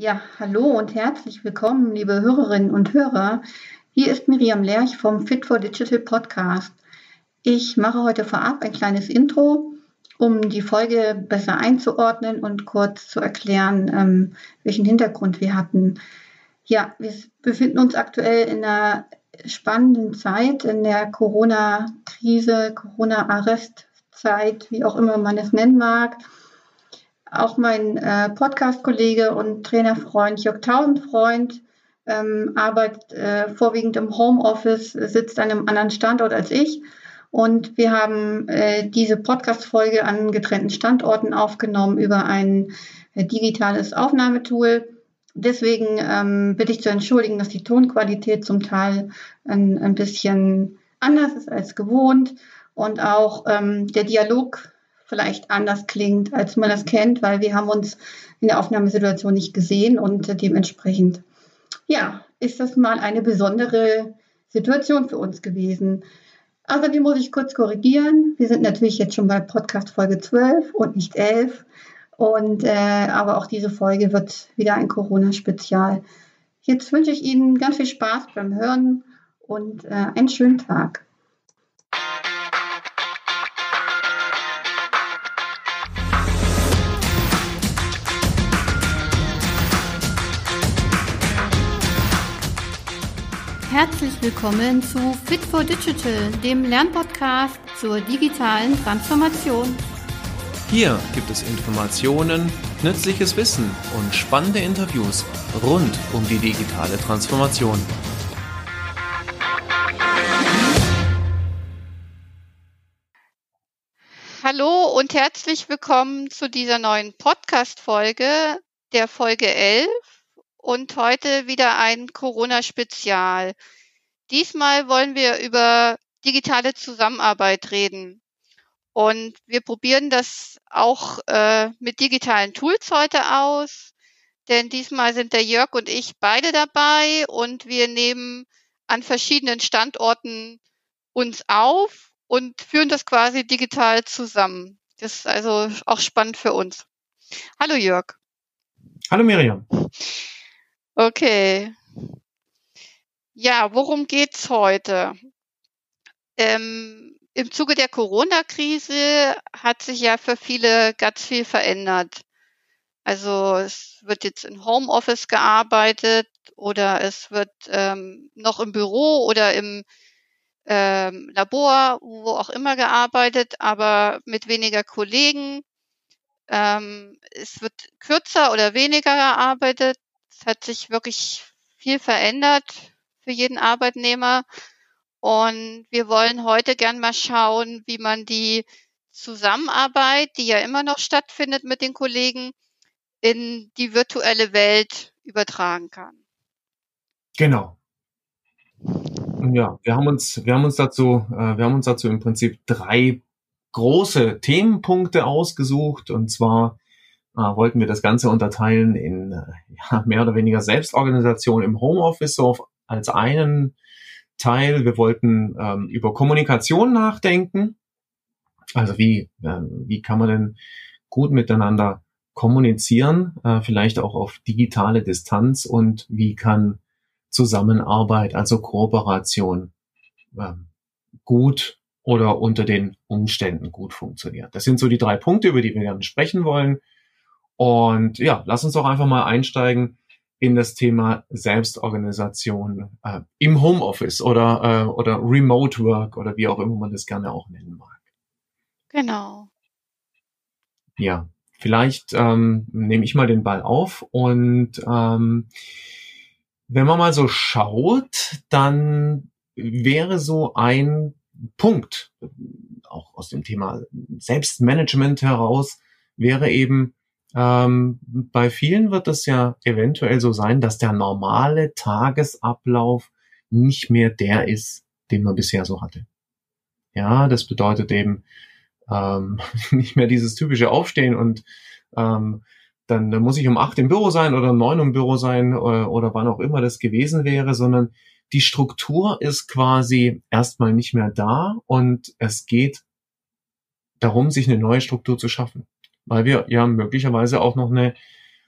Ja, hallo und herzlich willkommen, liebe Hörerinnen und Hörer. Hier ist Miriam Lerch vom Fit for Digital Podcast. Ich mache heute vorab ein kleines Intro, um die Folge besser einzuordnen und kurz zu erklären, ähm, welchen Hintergrund wir hatten. Ja, wir befinden uns aktuell in einer spannenden Zeit, in der Corona-Krise, Corona-Arrestzeit, wie auch immer man es nennen mag. Auch mein äh, Podcast-Kollege und Trainerfreund Jörg Tausendfreund ähm, arbeitet äh, vorwiegend im Homeoffice, sitzt an einem anderen Standort als ich. Und wir haben äh, diese Podcast-Folge an getrennten Standorten aufgenommen über ein äh, digitales Aufnahmetool. Deswegen ähm, bitte ich zu entschuldigen, dass die Tonqualität zum Teil ein, ein bisschen anders ist als gewohnt und auch ähm, der Dialog vielleicht anders klingt, als man das kennt, weil wir haben uns in der Aufnahmesituation nicht gesehen und dementsprechend, ja, ist das mal eine besondere Situation für uns gewesen. Außerdem muss ich kurz korrigieren. Wir sind natürlich jetzt schon bei Podcast Folge 12 und nicht 11. Und, äh, aber auch diese Folge wird wieder ein Corona-Spezial. Jetzt wünsche ich Ihnen ganz viel Spaß beim Hören und äh, einen schönen Tag. Herzlich willkommen zu Fit for Digital, dem Lernpodcast zur digitalen Transformation. Hier gibt es Informationen, nützliches Wissen und spannende Interviews rund um die digitale Transformation. Hallo und herzlich willkommen zu dieser neuen Podcast-Folge, der Folge 11 und heute wieder ein Corona-Spezial. Diesmal wollen wir über digitale Zusammenarbeit reden. Und wir probieren das auch äh, mit digitalen Tools heute aus. Denn diesmal sind der Jörg und ich beide dabei und wir nehmen an verschiedenen Standorten uns auf und führen das quasi digital zusammen. Das ist also auch spannend für uns. Hallo Jörg. Hallo Miriam. Okay. Ja, worum geht's heute? Ähm, Im Zuge der Corona-Krise hat sich ja für viele ganz viel verändert. Also es wird jetzt in Homeoffice gearbeitet oder es wird ähm, noch im Büro oder im ähm, Labor, wo auch immer gearbeitet, aber mit weniger Kollegen. Ähm, es wird kürzer oder weniger gearbeitet. Es hat sich wirklich viel verändert für jeden Arbeitnehmer. Und wir wollen heute gern mal schauen, wie man die Zusammenarbeit, die ja immer noch stattfindet mit den Kollegen, in die virtuelle Welt übertragen kann. Genau. Ja, wir haben uns, wir haben uns dazu, äh, wir haben uns dazu im Prinzip drei große Themenpunkte ausgesucht. Und zwar äh, wollten wir das Ganze unterteilen in äh, ja, mehr oder weniger Selbstorganisation im Homeoffice so auf, als einen Teil. Wir wollten ähm, über Kommunikation nachdenken. Also wie, äh, wie kann man denn gut miteinander kommunizieren, äh, vielleicht auch auf digitale Distanz und wie kann Zusammenarbeit, also Kooperation äh, gut oder unter den Umständen gut funktionieren. Das sind so die drei Punkte, über die wir gerne sprechen wollen. Und ja, lass uns doch einfach mal einsteigen in das Thema Selbstorganisation äh, im Homeoffice oder, äh, oder Remote Work oder wie auch immer man das gerne auch nennen mag. Genau. Ja, vielleicht ähm, nehme ich mal den Ball auf und ähm, wenn man mal so schaut, dann wäre so ein Punkt, auch aus dem Thema Selbstmanagement heraus, wäre eben ähm, bei vielen wird es ja eventuell so sein, dass der normale Tagesablauf nicht mehr der ist, den man bisher so hatte. Ja, das bedeutet eben ähm, nicht mehr dieses typische Aufstehen und ähm, dann, dann muss ich um acht im Büro sein oder neun im Büro sein oder, äh, oder wann auch immer das gewesen wäre, sondern die Struktur ist quasi erstmal nicht mehr da und es geht darum, sich eine neue Struktur zu schaffen weil wir ja möglicherweise auch noch eine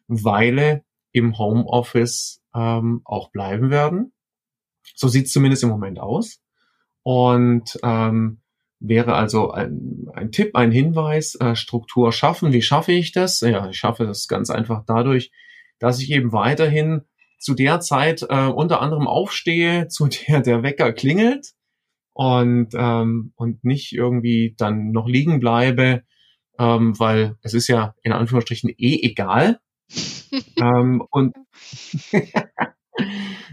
Weile im Homeoffice ähm, auch bleiben werden. So sieht es zumindest im Moment aus. Und ähm, wäre also ein, ein Tipp, ein Hinweis, äh, Struktur schaffen. Wie schaffe ich das? Ja, ich schaffe das ganz einfach dadurch, dass ich eben weiterhin zu der Zeit äh, unter anderem aufstehe, zu der der Wecker klingelt und, ähm, und nicht irgendwie dann noch liegen bleibe, ähm, weil es ist ja in Anführungsstrichen eh egal. ähm, und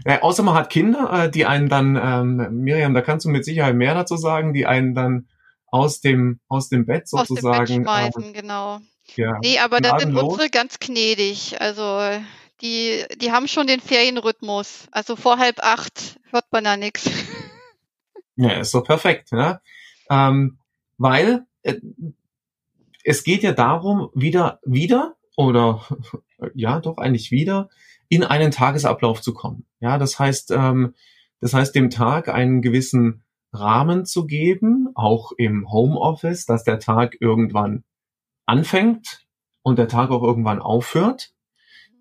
ja, außer man hat Kinder, äh, die einen dann, ähm, Miriam, da kannst du mit Sicherheit mehr dazu sagen, die einen dann aus dem, aus dem Bett sozusagen. Aus dem Bett schmeißen, äh, genau. Ja, nee, aber da sind unsere ganz gnädig. Also die, die haben schon den Ferienrhythmus. Also vor halb acht hört man da nichts. Ja, ist doch perfekt, ne? Ähm, weil äh, es geht ja darum, wieder, wieder oder ja, doch eigentlich wieder in einen Tagesablauf zu kommen. Ja, das heißt, ähm, das heißt, dem Tag einen gewissen Rahmen zu geben, auch im Homeoffice, dass der Tag irgendwann anfängt und der Tag auch irgendwann aufhört.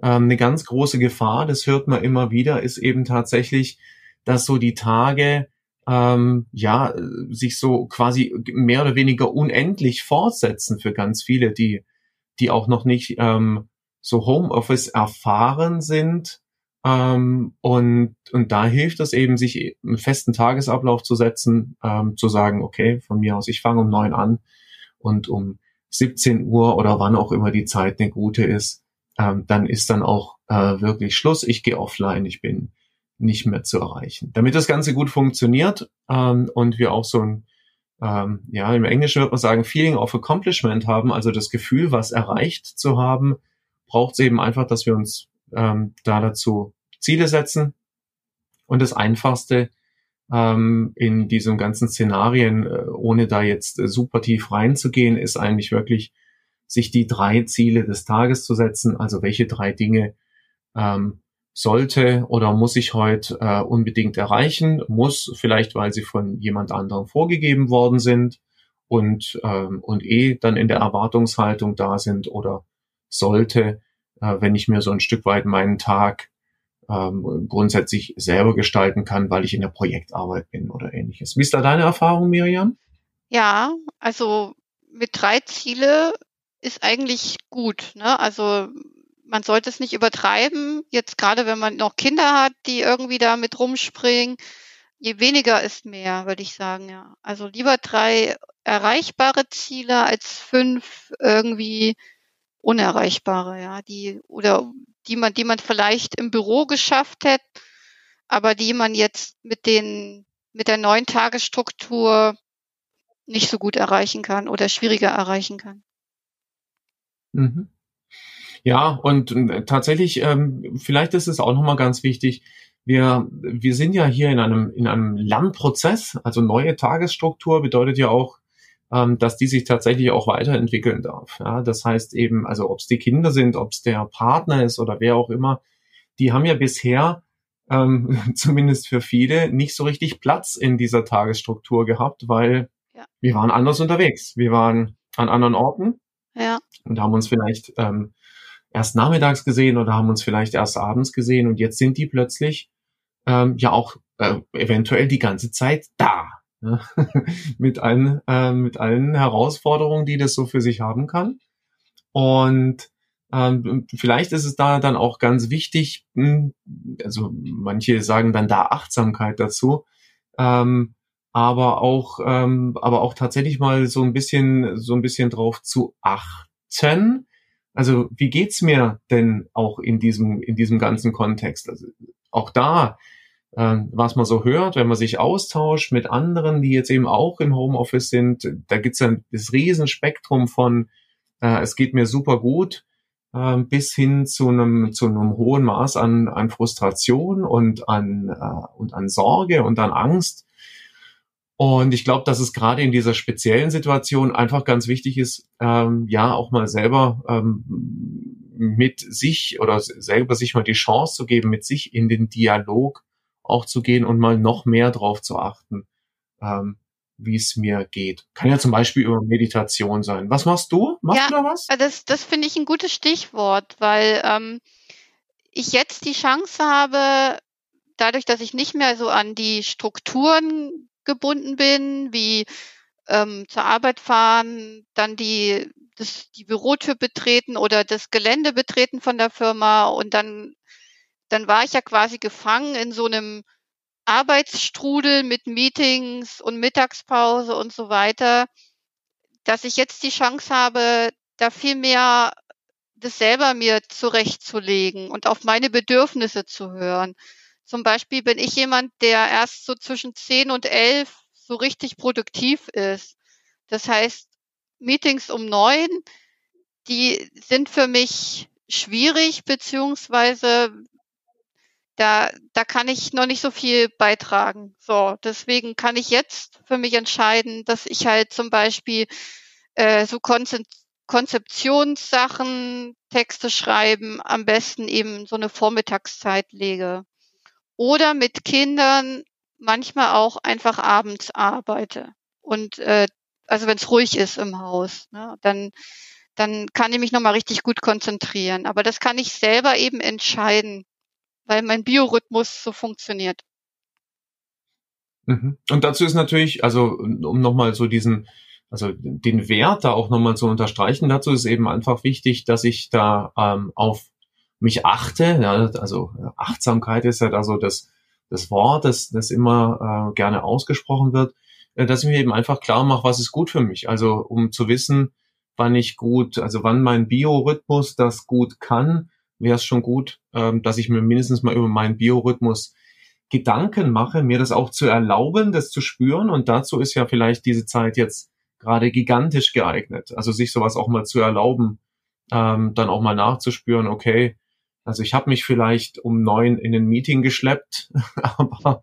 Ähm, eine ganz große Gefahr, das hört man immer wieder, ist eben tatsächlich, dass so die Tage ähm, ja sich so quasi mehr oder weniger unendlich fortsetzen für ganz viele, die die auch noch nicht ähm, so Homeoffice erfahren sind. Ähm, und, und da hilft es eben, sich einen festen Tagesablauf zu setzen, ähm, zu sagen, okay, von mir aus, ich fange um neun an und um 17 Uhr oder wann auch immer die Zeit eine gute ist, ähm, dann ist dann auch äh, wirklich Schluss. Ich gehe offline, ich bin nicht mehr zu erreichen. Damit das Ganze gut funktioniert ähm, und wir auch so ein ähm, ja, im Englischen wird man sagen, Feeling of Accomplishment haben, also das Gefühl, was erreicht zu haben, braucht es eben einfach, dass wir uns ähm, da dazu Ziele setzen. Und das Einfachste ähm, in diesen ganzen Szenarien, äh, ohne da jetzt äh, super tief reinzugehen, ist eigentlich wirklich, sich die drei Ziele des Tages zu setzen. Also welche drei Dinge ähm, sollte oder muss ich heute äh, unbedingt erreichen? Muss vielleicht, weil sie von jemand anderem vorgegeben worden sind und, ähm, und eh dann in der Erwartungshaltung da sind oder sollte, äh, wenn ich mir so ein Stück weit meinen Tag ähm, grundsätzlich selber gestalten kann, weil ich in der Projektarbeit bin oder ähnliches. Wie ist da deine Erfahrung, Miriam? Ja, also mit drei Ziele ist eigentlich gut. Ne? Also man sollte es nicht übertreiben. Jetzt gerade wenn man noch Kinder hat, die irgendwie da mit rumspringen. Je weniger ist mehr, würde ich sagen, ja. Also lieber drei erreichbare Ziele als fünf irgendwie unerreichbare, ja, die oder die man, die man vielleicht im Büro geschafft hätte, aber die man jetzt mit den mit der neuen Tagesstruktur nicht so gut erreichen kann oder schwieriger erreichen kann. Mhm. Ja, und äh, tatsächlich, ähm, vielleicht ist es auch nochmal ganz wichtig, wir, wir sind ja hier in einem, in einem Lernprozess, also neue Tagesstruktur bedeutet ja auch, ähm, dass die sich tatsächlich auch weiterentwickeln darf. Ja, das heißt eben, also ob es die Kinder sind, ob es der Partner ist oder wer auch immer, die haben ja bisher ähm, zumindest für viele nicht so richtig Platz in dieser Tagesstruktur gehabt, weil ja. wir waren anders unterwegs. Wir waren an anderen Orten ja. und haben uns vielleicht ähm, erst nachmittags gesehen oder haben uns vielleicht erst abends gesehen und jetzt sind die plötzlich ähm, ja auch äh, eventuell die ganze Zeit da. Ne? mit, allen, äh, mit allen Herausforderungen, die das so für sich haben kann. Und ähm, vielleicht ist es da dann auch ganz wichtig, hm, also manche sagen dann da Achtsamkeit dazu, ähm, aber auch, ähm, aber auch tatsächlich mal so ein bisschen, so ein bisschen drauf zu achten. Also wie geht's mir denn auch in diesem, in diesem ganzen Kontext? Also auch da äh, was man so hört, wenn man sich austauscht mit anderen, die jetzt eben auch im Homeoffice sind, da gibt's dann das Riesenspektrum von äh, es geht mir super gut äh, bis hin zu einem zu einem hohen Maß an an Frustration und an äh, und an Sorge und an Angst. Und ich glaube, dass es gerade in dieser speziellen Situation einfach ganz wichtig ist, ähm, ja auch mal selber ähm, mit sich oder selber sich mal die Chance zu geben, mit sich in den Dialog auch zu gehen und mal noch mehr drauf zu achten, ähm, wie es mir geht. Kann ja zum Beispiel über Meditation sein. Was machst du? Machst ja, du da was? Das, das finde ich ein gutes Stichwort, weil ähm, ich jetzt die Chance habe, dadurch, dass ich nicht mehr so an die Strukturen gebunden bin, wie ähm, zur Arbeit fahren, dann die, das, die Bürotür betreten oder das Gelände betreten von der Firma und dann, dann war ich ja quasi gefangen in so einem Arbeitsstrudel mit Meetings und Mittagspause und so weiter, dass ich jetzt die Chance habe, da viel mehr das selber mir zurechtzulegen und auf meine Bedürfnisse zu hören. Zum Beispiel bin ich jemand, der erst so zwischen 10 und 11 so richtig produktiv ist. Das heißt, Meetings um neun, die sind für mich schwierig, beziehungsweise da, da kann ich noch nicht so viel beitragen. So, deswegen kann ich jetzt für mich entscheiden, dass ich halt zum Beispiel äh, so Konzeptionssachen, Texte schreiben, am besten eben so eine Vormittagszeit lege. Oder mit Kindern manchmal auch einfach abends arbeite. Und äh, also wenn es ruhig ist im Haus, ne, dann, dann kann ich mich nochmal richtig gut konzentrieren. Aber das kann ich selber eben entscheiden, weil mein Biorhythmus so funktioniert. Mhm. Und dazu ist natürlich, also um nochmal so diesen, also den Wert da auch nochmal zu unterstreichen, dazu ist eben einfach wichtig, dass ich da ähm, auf mich achte. Ja, also Achtsamkeit ist ja da so das, das Wort, das, das immer äh, gerne ausgesprochen wird, äh, dass ich mir eben einfach klar mache, was ist gut für mich. Also um zu wissen, wann ich gut, also wann mein Biorhythmus das gut kann, wäre es schon gut, ähm, dass ich mir mindestens mal über meinen Biorhythmus Gedanken mache, mir das auch zu erlauben, das zu spüren. Und dazu ist ja vielleicht diese Zeit jetzt gerade gigantisch geeignet. Also sich sowas auch mal zu erlauben, ähm, dann auch mal nachzuspüren, okay, also ich habe mich vielleicht um neun in ein Meeting geschleppt, aber,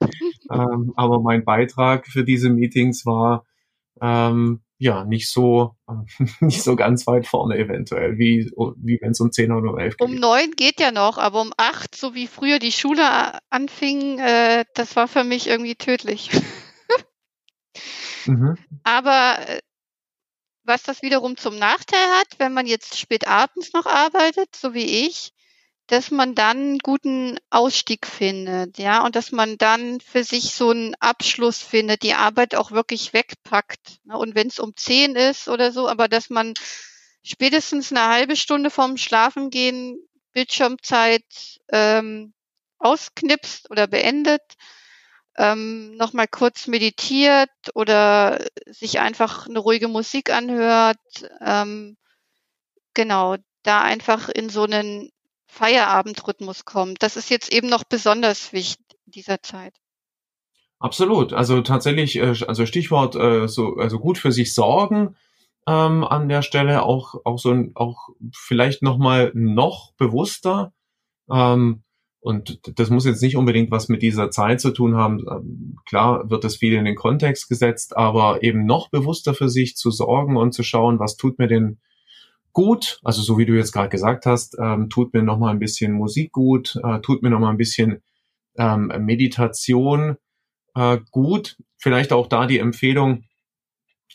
ähm, aber mein Beitrag für diese Meetings war ähm, ja nicht so nicht so ganz weit vorne eventuell, wie, wie wenn es um zehn oder um elf geht. Um neun geht ja noch, aber um acht, so wie früher die Schule anfing, äh, das war für mich irgendwie tödlich. mhm. Aber äh, was das wiederum zum Nachteil hat, wenn man jetzt spät abends noch arbeitet, so wie ich, dass man dann einen guten Ausstieg findet, ja, und dass man dann für sich so einen Abschluss findet, die Arbeit auch wirklich wegpackt. Ne? Und wenn es um zehn ist oder so, aber dass man spätestens eine halbe Stunde vorm Schlafengehen Bildschirmzeit ähm, ausknipst oder beendet, ähm, nochmal kurz meditiert oder sich einfach eine ruhige Musik anhört. Ähm, genau, da einfach in so einen Feierabendrhythmus kommt. Das ist jetzt eben noch besonders wichtig in dieser Zeit. Absolut. Also tatsächlich, äh, also Stichwort äh, so, also gut für sich sorgen ähm, an der Stelle auch auch so auch vielleicht noch mal noch bewusster. Ähm, und das muss jetzt nicht unbedingt was mit dieser Zeit zu tun haben. Ähm, klar wird das viel in den Kontext gesetzt, aber eben noch bewusster für sich zu sorgen und zu schauen, was tut mir denn gut, also so wie du jetzt gerade gesagt hast, ähm, tut mir noch mal ein bisschen Musik gut, äh, tut mir noch mal ein bisschen ähm, Meditation äh, gut. Vielleicht auch da die Empfehlung,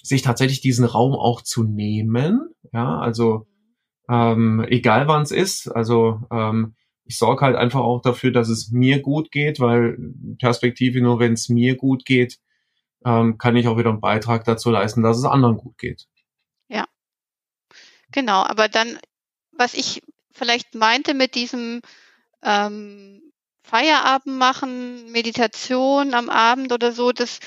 sich tatsächlich diesen Raum auch zu nehmen. Ja, also ähm, egal wann es ist. Also ähm, ich sorge halt einfach auch dafür, dass es mir gut geht, weil Perspektive nur, wenn es mir gut geht, ähm, kann ich auch wieder einen Beitrag dazu leisten, dass es anderen gut geht. Genau, aber dann, was ich vielleicht meinte mit diesem ähm, Feierabend machen, Meditation am Abend oder so, das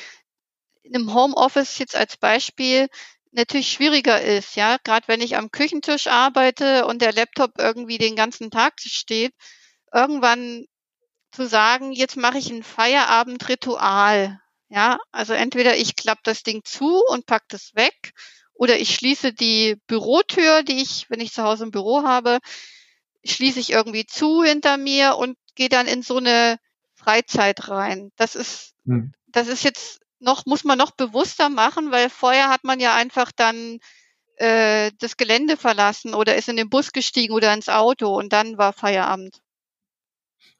in einem Homeoffice jetzt als Beispiel natürlich schwieriger ist, ja, gerade wenn ich am Küchentisch arbeite und der Laptop irgendwie den ganzen Tag steht, irgendwann zu sagen, jetzt mache ich ein Feierabendritual, ja, also entweder ich klappe das Ding zu und pack das weg oder ich schließe die Bürotür, die ich, wenn ich zu Hause ein Büro habe, schließe ich irgendwie zu hinter mir und gehe dann in so eine Freizeit rein. Das ist, hm. das ist jetzt noch, muss man noch bewusster machen, weil vorher hat man ja einfach dann äh, das Gelände verlassen oder ist in den Bus gestiegen oder ins Auto und dann war Feierabend.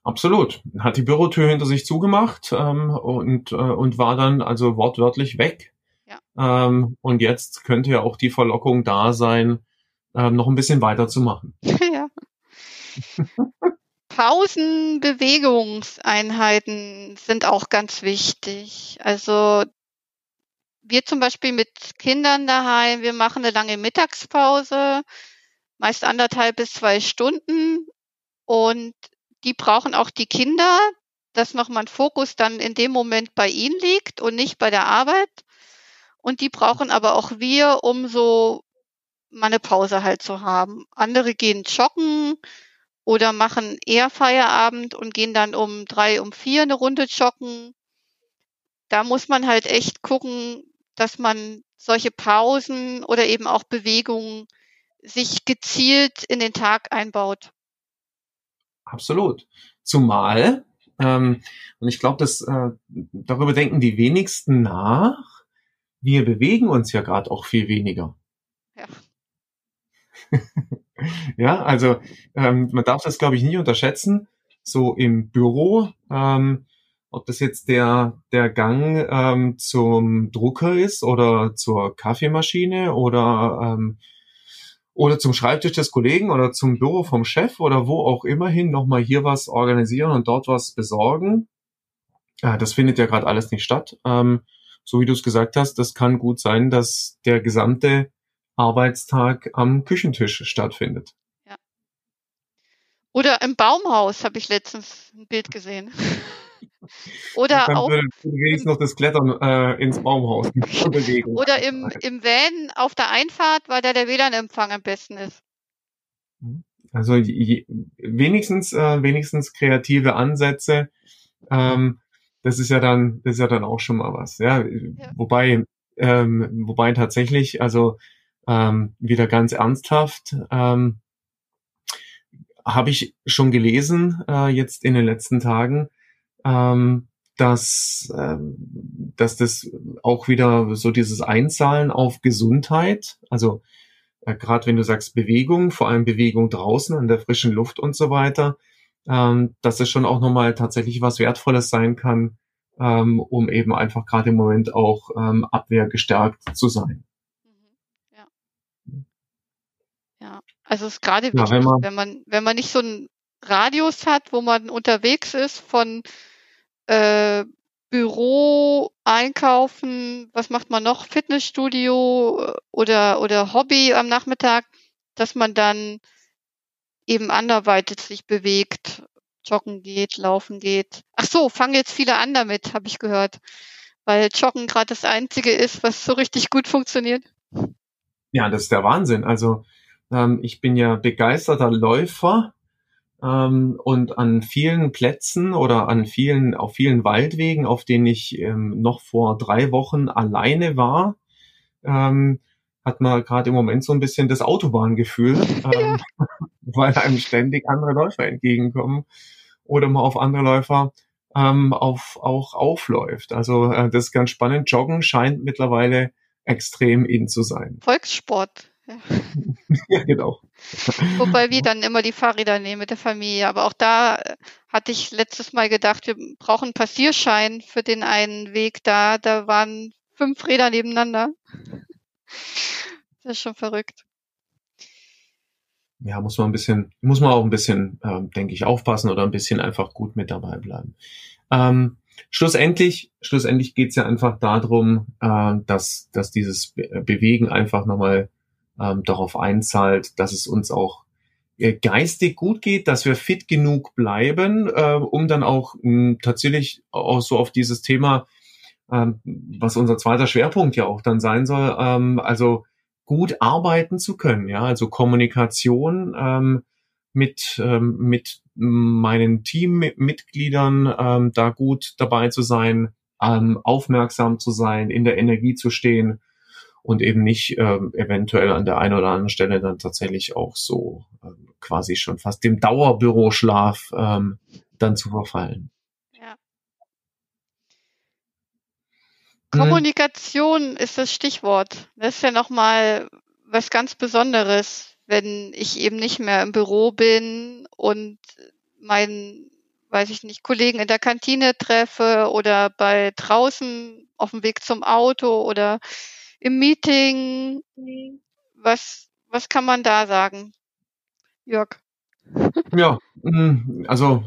Absolut. Hat die Bürotür hinter sich zugemacht ähm, und, äh, und war dann also wortwörtlich weg. Ähm, und jetzt könnte ja auch die Verlockung da sein, ähm, noch ein bisschen weiterzumachen. ja. Pausenbewegungseinheiten sind auch ganz wichtig. Also wir zum Beispiel mit Kindern daheim, wir machen eine lange Mittagspause, meist anderthalb bis zwei Stunden. Und die brauchen auch die Kinder, dass nochmal ein Fokus dann in dem Moment bei ihnen liegt und nicht bei der Arbeit. Und die brauchen aber auch wir, um so mal eine Pause halt zu haben. Andere gehen joggen oder machen eher Feierabend und gehen dann um drei, um vier eine Runde joggen. Da muss man halt echt gucken, dass man solche Pausen oder eben auch Bewegungen sich gezielt in den Tag einbaut. Absolut. Zumal, ähm, und ich glaube, dass äh, darüber denken die wenigsten nach, wir bewegen uns ja gerade auch viel weniger. Ja. ja, also ähm, man darf das, glaube ich, nie unterschätzen. So im Büro, ähm, ob das jetzt der, der Gang ähm, zum Drucker ist oder zur Kaffeemaschine oder, ähm, oder zum Schreibtisch des Kollegen oder zum Büro vom Chef oder wo auch immerhin nochmal hier was organisieren und dort was besorgen. Äh, das findet ja gerade alles nicht statt. Ähm, so wie du es gesagt hast, das kann gut sein, dass der gesamte Arbeitstag am Küchentisch stattfindet. Ja. Oder im Baumhaus habe ich letztens ein Bild gesehen. Oder dann auch wenigstens noch das Klettern äh, ins Baumhaus. Oder im, im Van auf der Einfahrt, weil da der WLAN-Empfang am besten ist. Also je, wenigstens äh, wenigstens kreative Ansätze. Ähm, das ist ja dann das ist ja dann auch schon mal was. Ja, ja. wobei ähm, wobei tatsächlich also ähm, wieder ganz ernsthaft ähm, habe ich schon gelesen äh, jetzt in den letzten Tagen, ähm, dass, ähm, dass das auch wieder so dieses Einzahlen auf Gesundheit, also äh, gerade wenn du sagst Bewegung, vor allem Bewegung draußen an der frischen Luft und so weiter, ähm, dass es schon auch nochmal tatsächlich was Wertvolles sein kann, ähm, um eben einfach gerade im Moment auch ähm, abwehrgestärkt zu sein. Mhm. Ja. ja, also es ist gerade ja, wenn, man, wenn man wenn man nicht so einen Radius hat, wo man unterwegs ist von äh, Büro, Einkaufen, was macht man noch? Fitnessstudio äh, oder, oder Hobby am Nachmittag, dass man dann eben anderweitig sich bewegt, joggen geht, laufen geht. Ach so, fangen jetzt viele an damit, habe ich gehört. Weil Joggen gerade das Einzige ist, was so richtig gut funktioniert. Ja, das ist der Wahnsinn. Also ähm, ich bin ja begeisterter Läufer ähm, und an vielen Plätzen oder an vielen, auf vielen Waldwegen, auf denen ich ähm, noch vor drei Wochen alleine war, ähm, hat man gerade im Moment so ein bisschen das Autobahngefühl, ähm, weil einem ständig andere Läufer entgegenkommen oder man auf andere Läufer ähm, auf, auch aufläuft. Also äh, das ist ganz spannend. Joggen scheint mittlerweile extrem in zu sein. Volkssport. Ja. ja, genau. Wobei wir dann immer die Fahrräder nehmen mit der Familie. Aber auch da äh, hatte ich letztes Mal gedacht, wir brauchen einen Passierschein für den einen Weg da. Da waren fünf Räder nebeneinander. Das ist schon verrückt. Ja, muss man ein bisschen, muss man auch ein bisschen, äh, denke ich, aufpassen oder ein bisschen einfach gut mit dabei bleiben. Ähm, schlussendlich, schlussendlich geht's ja einfach darum, äh, dass, dass dieses Bewegen einfach nochmal ähm, darauf einzahlt, dass es uns auch äh, geistig gut geht, dass wir fit genug bleiben, äh, um dann auch mh, tatsächlich auch so auf dieses Thema, ähm, was unser zweiter Schwerpunkt ja auch dann sein soll, ähm, also gut arbeiten zu können, ja, also Kommunikation ähm, mit ähm, mit meinen Teammitgliedern ähm, da gut dabei zu sein, ähm, aufmerksam zu sein, in der Energie zu stehen und eben nicht ähm, eventuell an der einen oder anderen Stelle dann tatsächlich auch so ähm, quasi schon fast dem Dauerbüroschlaf ähm, dann zu verfallen. Ja. Hm. Kommunikation ist das Stichwort. Das ist ja nochmal was ganz Besonderes, wenn ich eben nicht mehr im Büro bin und meinen, weiß ich nicht, Kollegen in der Kantine treffe oder bei draußen auf dem Weg zum Auto oder im Meeting? Was, was kann man da sagen? Jörg? Ja, mm, also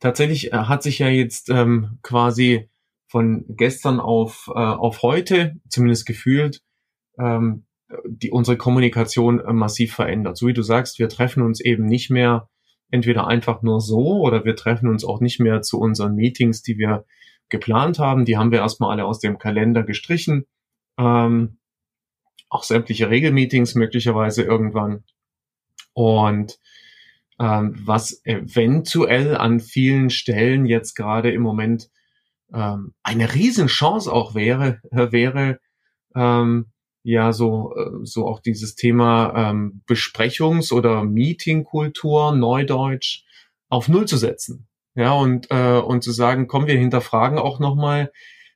tatsächlich äh, hat sich ja jetzt ähm, quasi von gestern auf, äh, auf heute, zumindest gefühlt, ähm, die, unsere Kommunikation äh, massiv verändert. So wie du sagst, wir treffen uns eben nicht mehr entweder einfach nur so oder wir treffen uns auch nicht mehr zu unseren Meetings, die wir geplant haben. Die haben wir erstmal alle aus dem Kalender gestrichen. Ähm, auch sämtliche Regelmeetings möglicherweise irgendwann. Und ähm, was eventuell an vielen Stellen jetzt gerade im Moment ähm, eine Riesenchance auch wäre, äh, wäre ähm, ja so, äh, so auch dieses Thema ähm, Besprechungs- oder Meetingkultur, Neudeutsch, auf Null zu setzen. Ja, und, äh, und zu sagen, komm, wir hinterfragen auch nochmal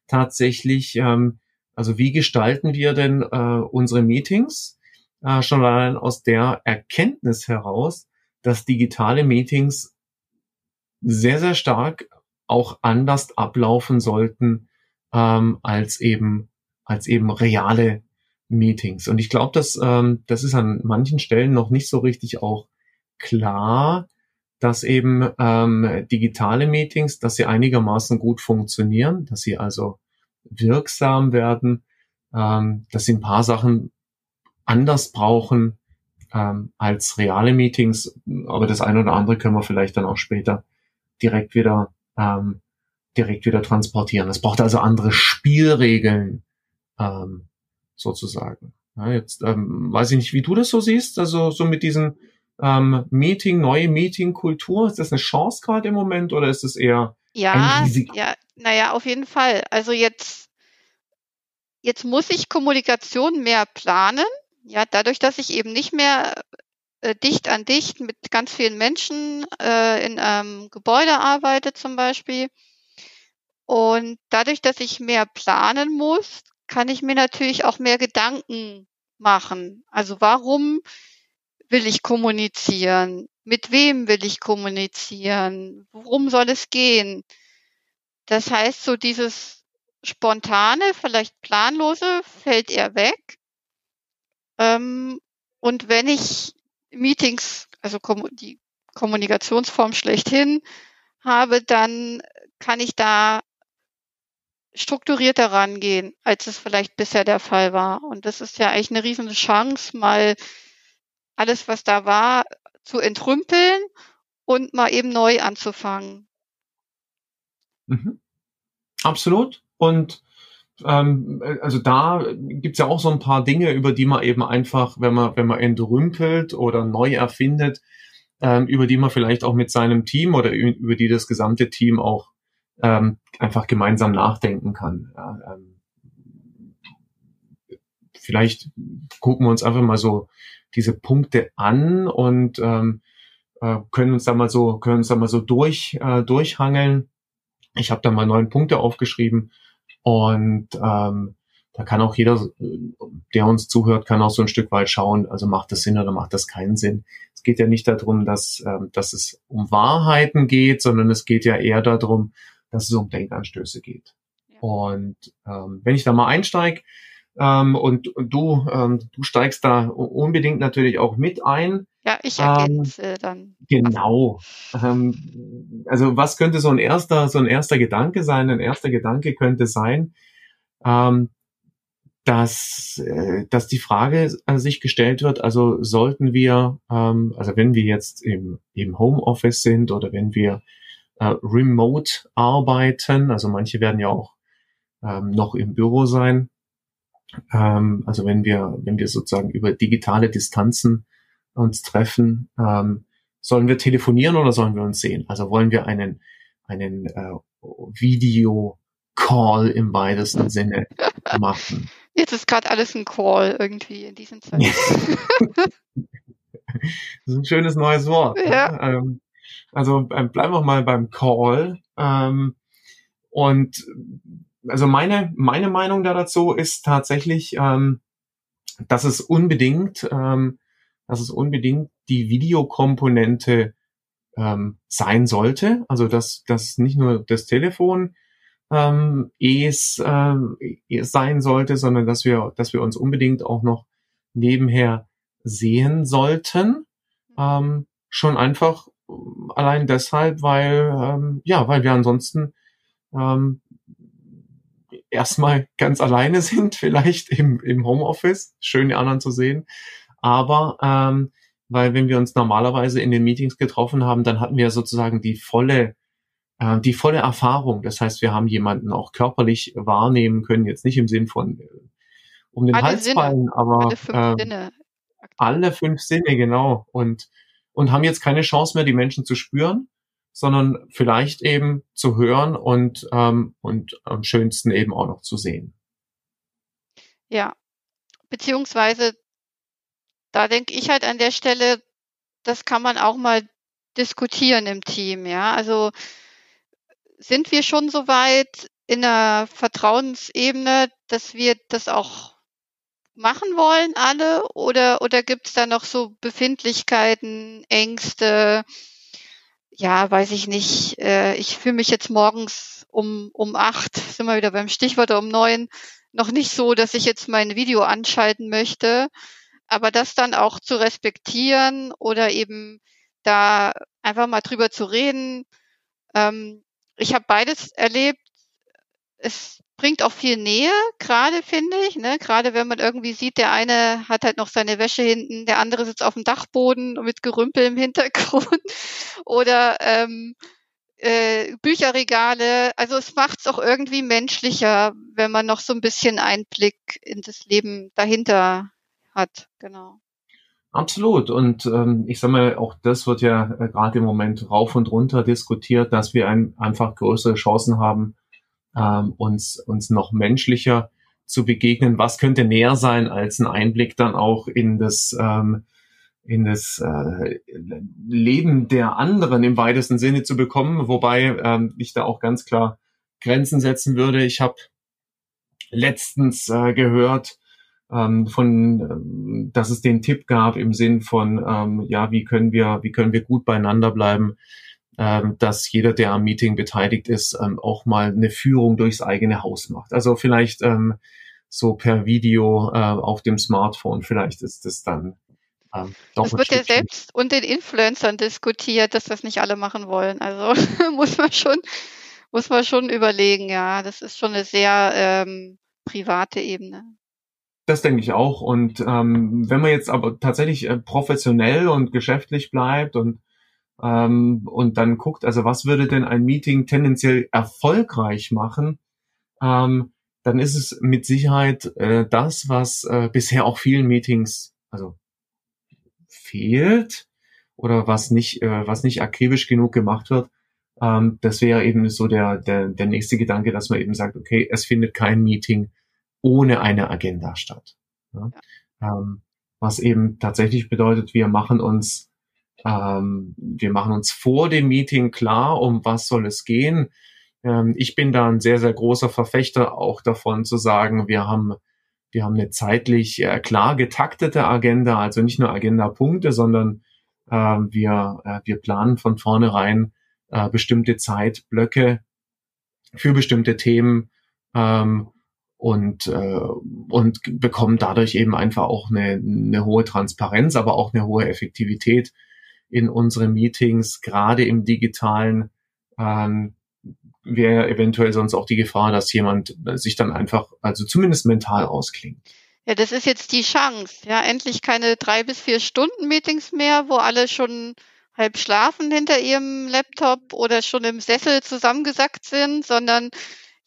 tatsächlich, ähm, also wie gestalten wir denn äh, unsere Meetings? Äh, schon allein aus der Erkenntnis heraus, dass digitale Meetings sehr, sehr stark auch anders ablaufen sollten ähm, als eben als eben reale Meetings. Und ich glaube, dass ähm, das ist an manchen Stellen noch nicht so richtig auch klar, dass eben ähm, digitale Meetings, dass sie einigermaßen gut funktionieren, dass sie also wirksam werden, ähm, dass sie ein paar Sachen anders brauchen ähm, als reale Meetings. Aber das eine oder andere können wir vielleicht dann auch später direkt wieder ähm, direkt wieder transportieren. Es braucht also andere Spielregeln ähm, sozusagen. Ja, jetzt ähm, weiß ich nicht, wie du das so siehst. Also so mit diesem ähm, Meeting, neue Meeting-Kultur, ist das eine Chance gerade im Moment oder ist es eher ja? Ja, naja, auf jeden Fall. Also jetzt jetzt muss ich Kommunikation mehr planen. Ja, dadurch, dass ich eben nicht mehr äh, dicht an dicht mit ganz vielen Menschen äh, in einem Gebäude arbeite zum Beispiel. Und dadurch, dass ich mehr planen muss, kann ich mir natürlich auch mehr Gedanken machen. Also warum will ich kommunizieren? Mit wem will ich kommunizieren? Worum soll es gehen? Das heißt, so dieses spontane, vielleicht planlose fällt eher weg. Ähm, und wenn ich Meetings, also die Kommunikationsform schlechthin habe, dann kann ich da strukturierter rangehen, als es vielleicht bisher der Fall war. Und das ist ja eigentlich eine riesen Chance, mal alles, was da war, zu entrümpeln und mal eben neu anzufangen. Mhm. Absolut. Und ähm, also da gibt's ja auch so ein paar Dinge, über die man eben einfach, wenn man, wenn man entrümpelt oder neu erfindet, ähm, über die man vielleicht auch mit seinem Team oder über die das gesamte Team auch ähm, einfach gemeinsam nachdenken kann. Ja, ähm, vielleicht gucken wir uns einfach mal so diese Punkte an und ähm, äh, können uns da mal so können uns da mal so durch äh, durchhangeln. Ich habe da mal neun Punkte aufgeschrieben und ähm, da kann auch jeder, der uns zuhört, kann auch so ein Stück weit schauen, also macht das Sinn oder macht das keinen Sinn. Es geht ja nicht darum, dass, ähm, dass es um Wahrheiten geht, sondern es geht ja eher darum, dass es um Denkanstöße geht. Ja. Und ähm, wenn ich da mal einsteige ähm, und, und du, ähm, du steigst da unbedingt natürlich auch mit ein. Ja, ich ergänze ähm, dann. Genau. Ähm, also was könnte so ein erster, so ein erster Gedanke sein? Ein erster Gedanke könnte sein, ähm, dass, äh, dass die Frage an sich gestellt wird, also sollten wir, ähm, also wenn wir jetzt im, im Homeoffice sind oder wenn wir äh, remote arbeiten. Also manche werden ja auch noch im Büro sein. Ähm, also wenn wir, wenn wir sozusagen über digitale Distanzen uns treffen, ähm, sollen wir telefonieren oder sollen wir uns sehen? Also wollen wir einen, einen äh, Video-Call im weitesten Sinne machen? Jetzt ist gerade alles ein Call irgendwie in diesen Zeiten. das ist ein schönes neues Wort. Ja. Ähm, also ähm, bleiben wir mal beim Call. Ähm, und also meine, meine Meinung da dazu ist tatsächlich, ähm, dass es unbedingt, ähm, dass es unbedingt die Videokomponente ähm, sein sollte. Also dass, dass nicht nur das Telefon ähm, es ähm, sein sollte, sondern dass wir, dass wir uns unbedingt auch noch nebenher sehen sollten. Ähm, schon einfach allein deshalb, weil ähm, ja, weil wir ansonsten ähm, erstmal ganz alleine sind, vielleicht im, im Homeoffice, schön die anderen zu sehen, aber ähm, weil wenn wir uns normalerweise in den Meetings getroffen haben, dann hatten wir sozusagen die volle äh, die volle Erfahrung. Das heißt, wir haben jemanden auch körperlich wahrnehmen können, jetzt nicht im Sinn von äh, um den alle Hals Sinne. fallen, aber alle fünf, äh, Sinne. alle fünf Sinne, genau. Und, und haben jetzt keine Chance mehr, die Menschen zu spüren, sondern vielleicht eben zu hören und, ähm, und am schönsten eben auch noch zu sehen. Ja, beziehungsweise da denke ich halt an der Stelle, das kann man auch mal diskutieren im Team, ja. Also sind wir schon so weit in der Vertrauensebene, dass wir das auch machen wollen, alle? Oder, oder gibt es da noch so Befindlichkeiten, Ängste? Ja, weiß ich nicht. Äh, ich fühle mich jetzt morgens um, um acht, sind wir wieder beim Stichwort, um neun, noch nicht so, dass ich jetzt mein Video anschalten möchte. Aber das dann auch zu respektieren oder eben da einfach mal drüber zu reden, ähm, ich habe beides erlebt. Es bringt auch viel Nähe, gerade finde ich, ne? Gerade wenn man irgendwie sieht, der eine hat halt noch seine Wäsche hinten, der andere sitzt auf dem Dachboden mit Gerümpel im Hintergrund oder ähm, äh, Bücherregale. Also es macht es auch irgendwie menschlicher, wenn man noch so ein bisschen Einblick in das Leben dahinter hat. Genau. Absolut. Und ähm, ich sage mal, auch das wird ja äh, gerade im Moment rauf und runter diskutiert, dass wir ein, einfach größere Chancen haben, ähm, uns, uns noch menschlicher zu begegnen. Was könnte näher sein als ein Einblick dann auch in das, ähm, in das äh, Leben der anderen im weitesten Sinne zu bekommen, wobei ähm, ich da auch ganz klar Grenzen setzen würde. Ich habe letztens äh, gehört, ähm, von, ähm, dass es den Tipp gab im Sinn von, ähm, ja, wie können wir, wie können wir gut beieinander bleiben, ähm, dass jeder, der am Meeting beteiligt ist, ähm, auch mal eine Führung durchs eigene Haus macht. Also vielleicht ähm, so per Video äh, auf dem Smartphone, vielleicht ist das dann ähm, das wird ja selbst unter den Influencern diskutiert, dass das nicht alle machen wollen. Also muss man schon, muss man schon überlegen, ja. Das ist schon eine sehr ähm, private Ebene. Das denke ich auch. Und ähm, wenn man jetzt aber tatsächlich äh, professionell und geschäftlich bleibt und ähm, und dann guckt, also was würde denn ein Meeting tendenziell erfolgreich machen, ähm, dann ist es mit Sicherheit äh, das, was äh, bisher auch vielen Meetings also fehlt oder was nicht äh, was nicht akribisch genug gemacht wird. Ähm, das wäre eben so der, der der nächste Gedanke, dass man eben sagt, okay, es findet kein Meeting ohne eine Agenda statt. Ja? Ähm, was eben tatsächlich bedeutet, wir machen uns ähm, wir machen uns vor dem Meeting klar, um was soll es gehen. Ähm, ich bin da ein sehr, sehr großer Verfechter auch davon zu sagen, wir haben, wir haben eine zeitlich äh, klar getaktete Agenda, also nicht nur Agenda-Punkte, sondern äh, wir, äh, wir planen von vornherein äh, bestimmte Zeitblöcke für bestimmte Themen. Ähm, und, äh, und bekommen dadurch eben einfach auch eine, eine hohe Transparenz, aber auch eine hohe Effektivität in unsere Meetings, gerade im digitalen. Ähm, wäre eventuell sonst auch die Gefahr, dass jemand sich dann einfach, also zumindest mental ausklingt. Ja, das ist jetzt die Chance. Ja, endlich keine drei bis vier Stunden Meetings mehr, wo alle schon halb schlafen hinter ihrem Laptop oder schon im Sessel zusammengesackt sind, sondern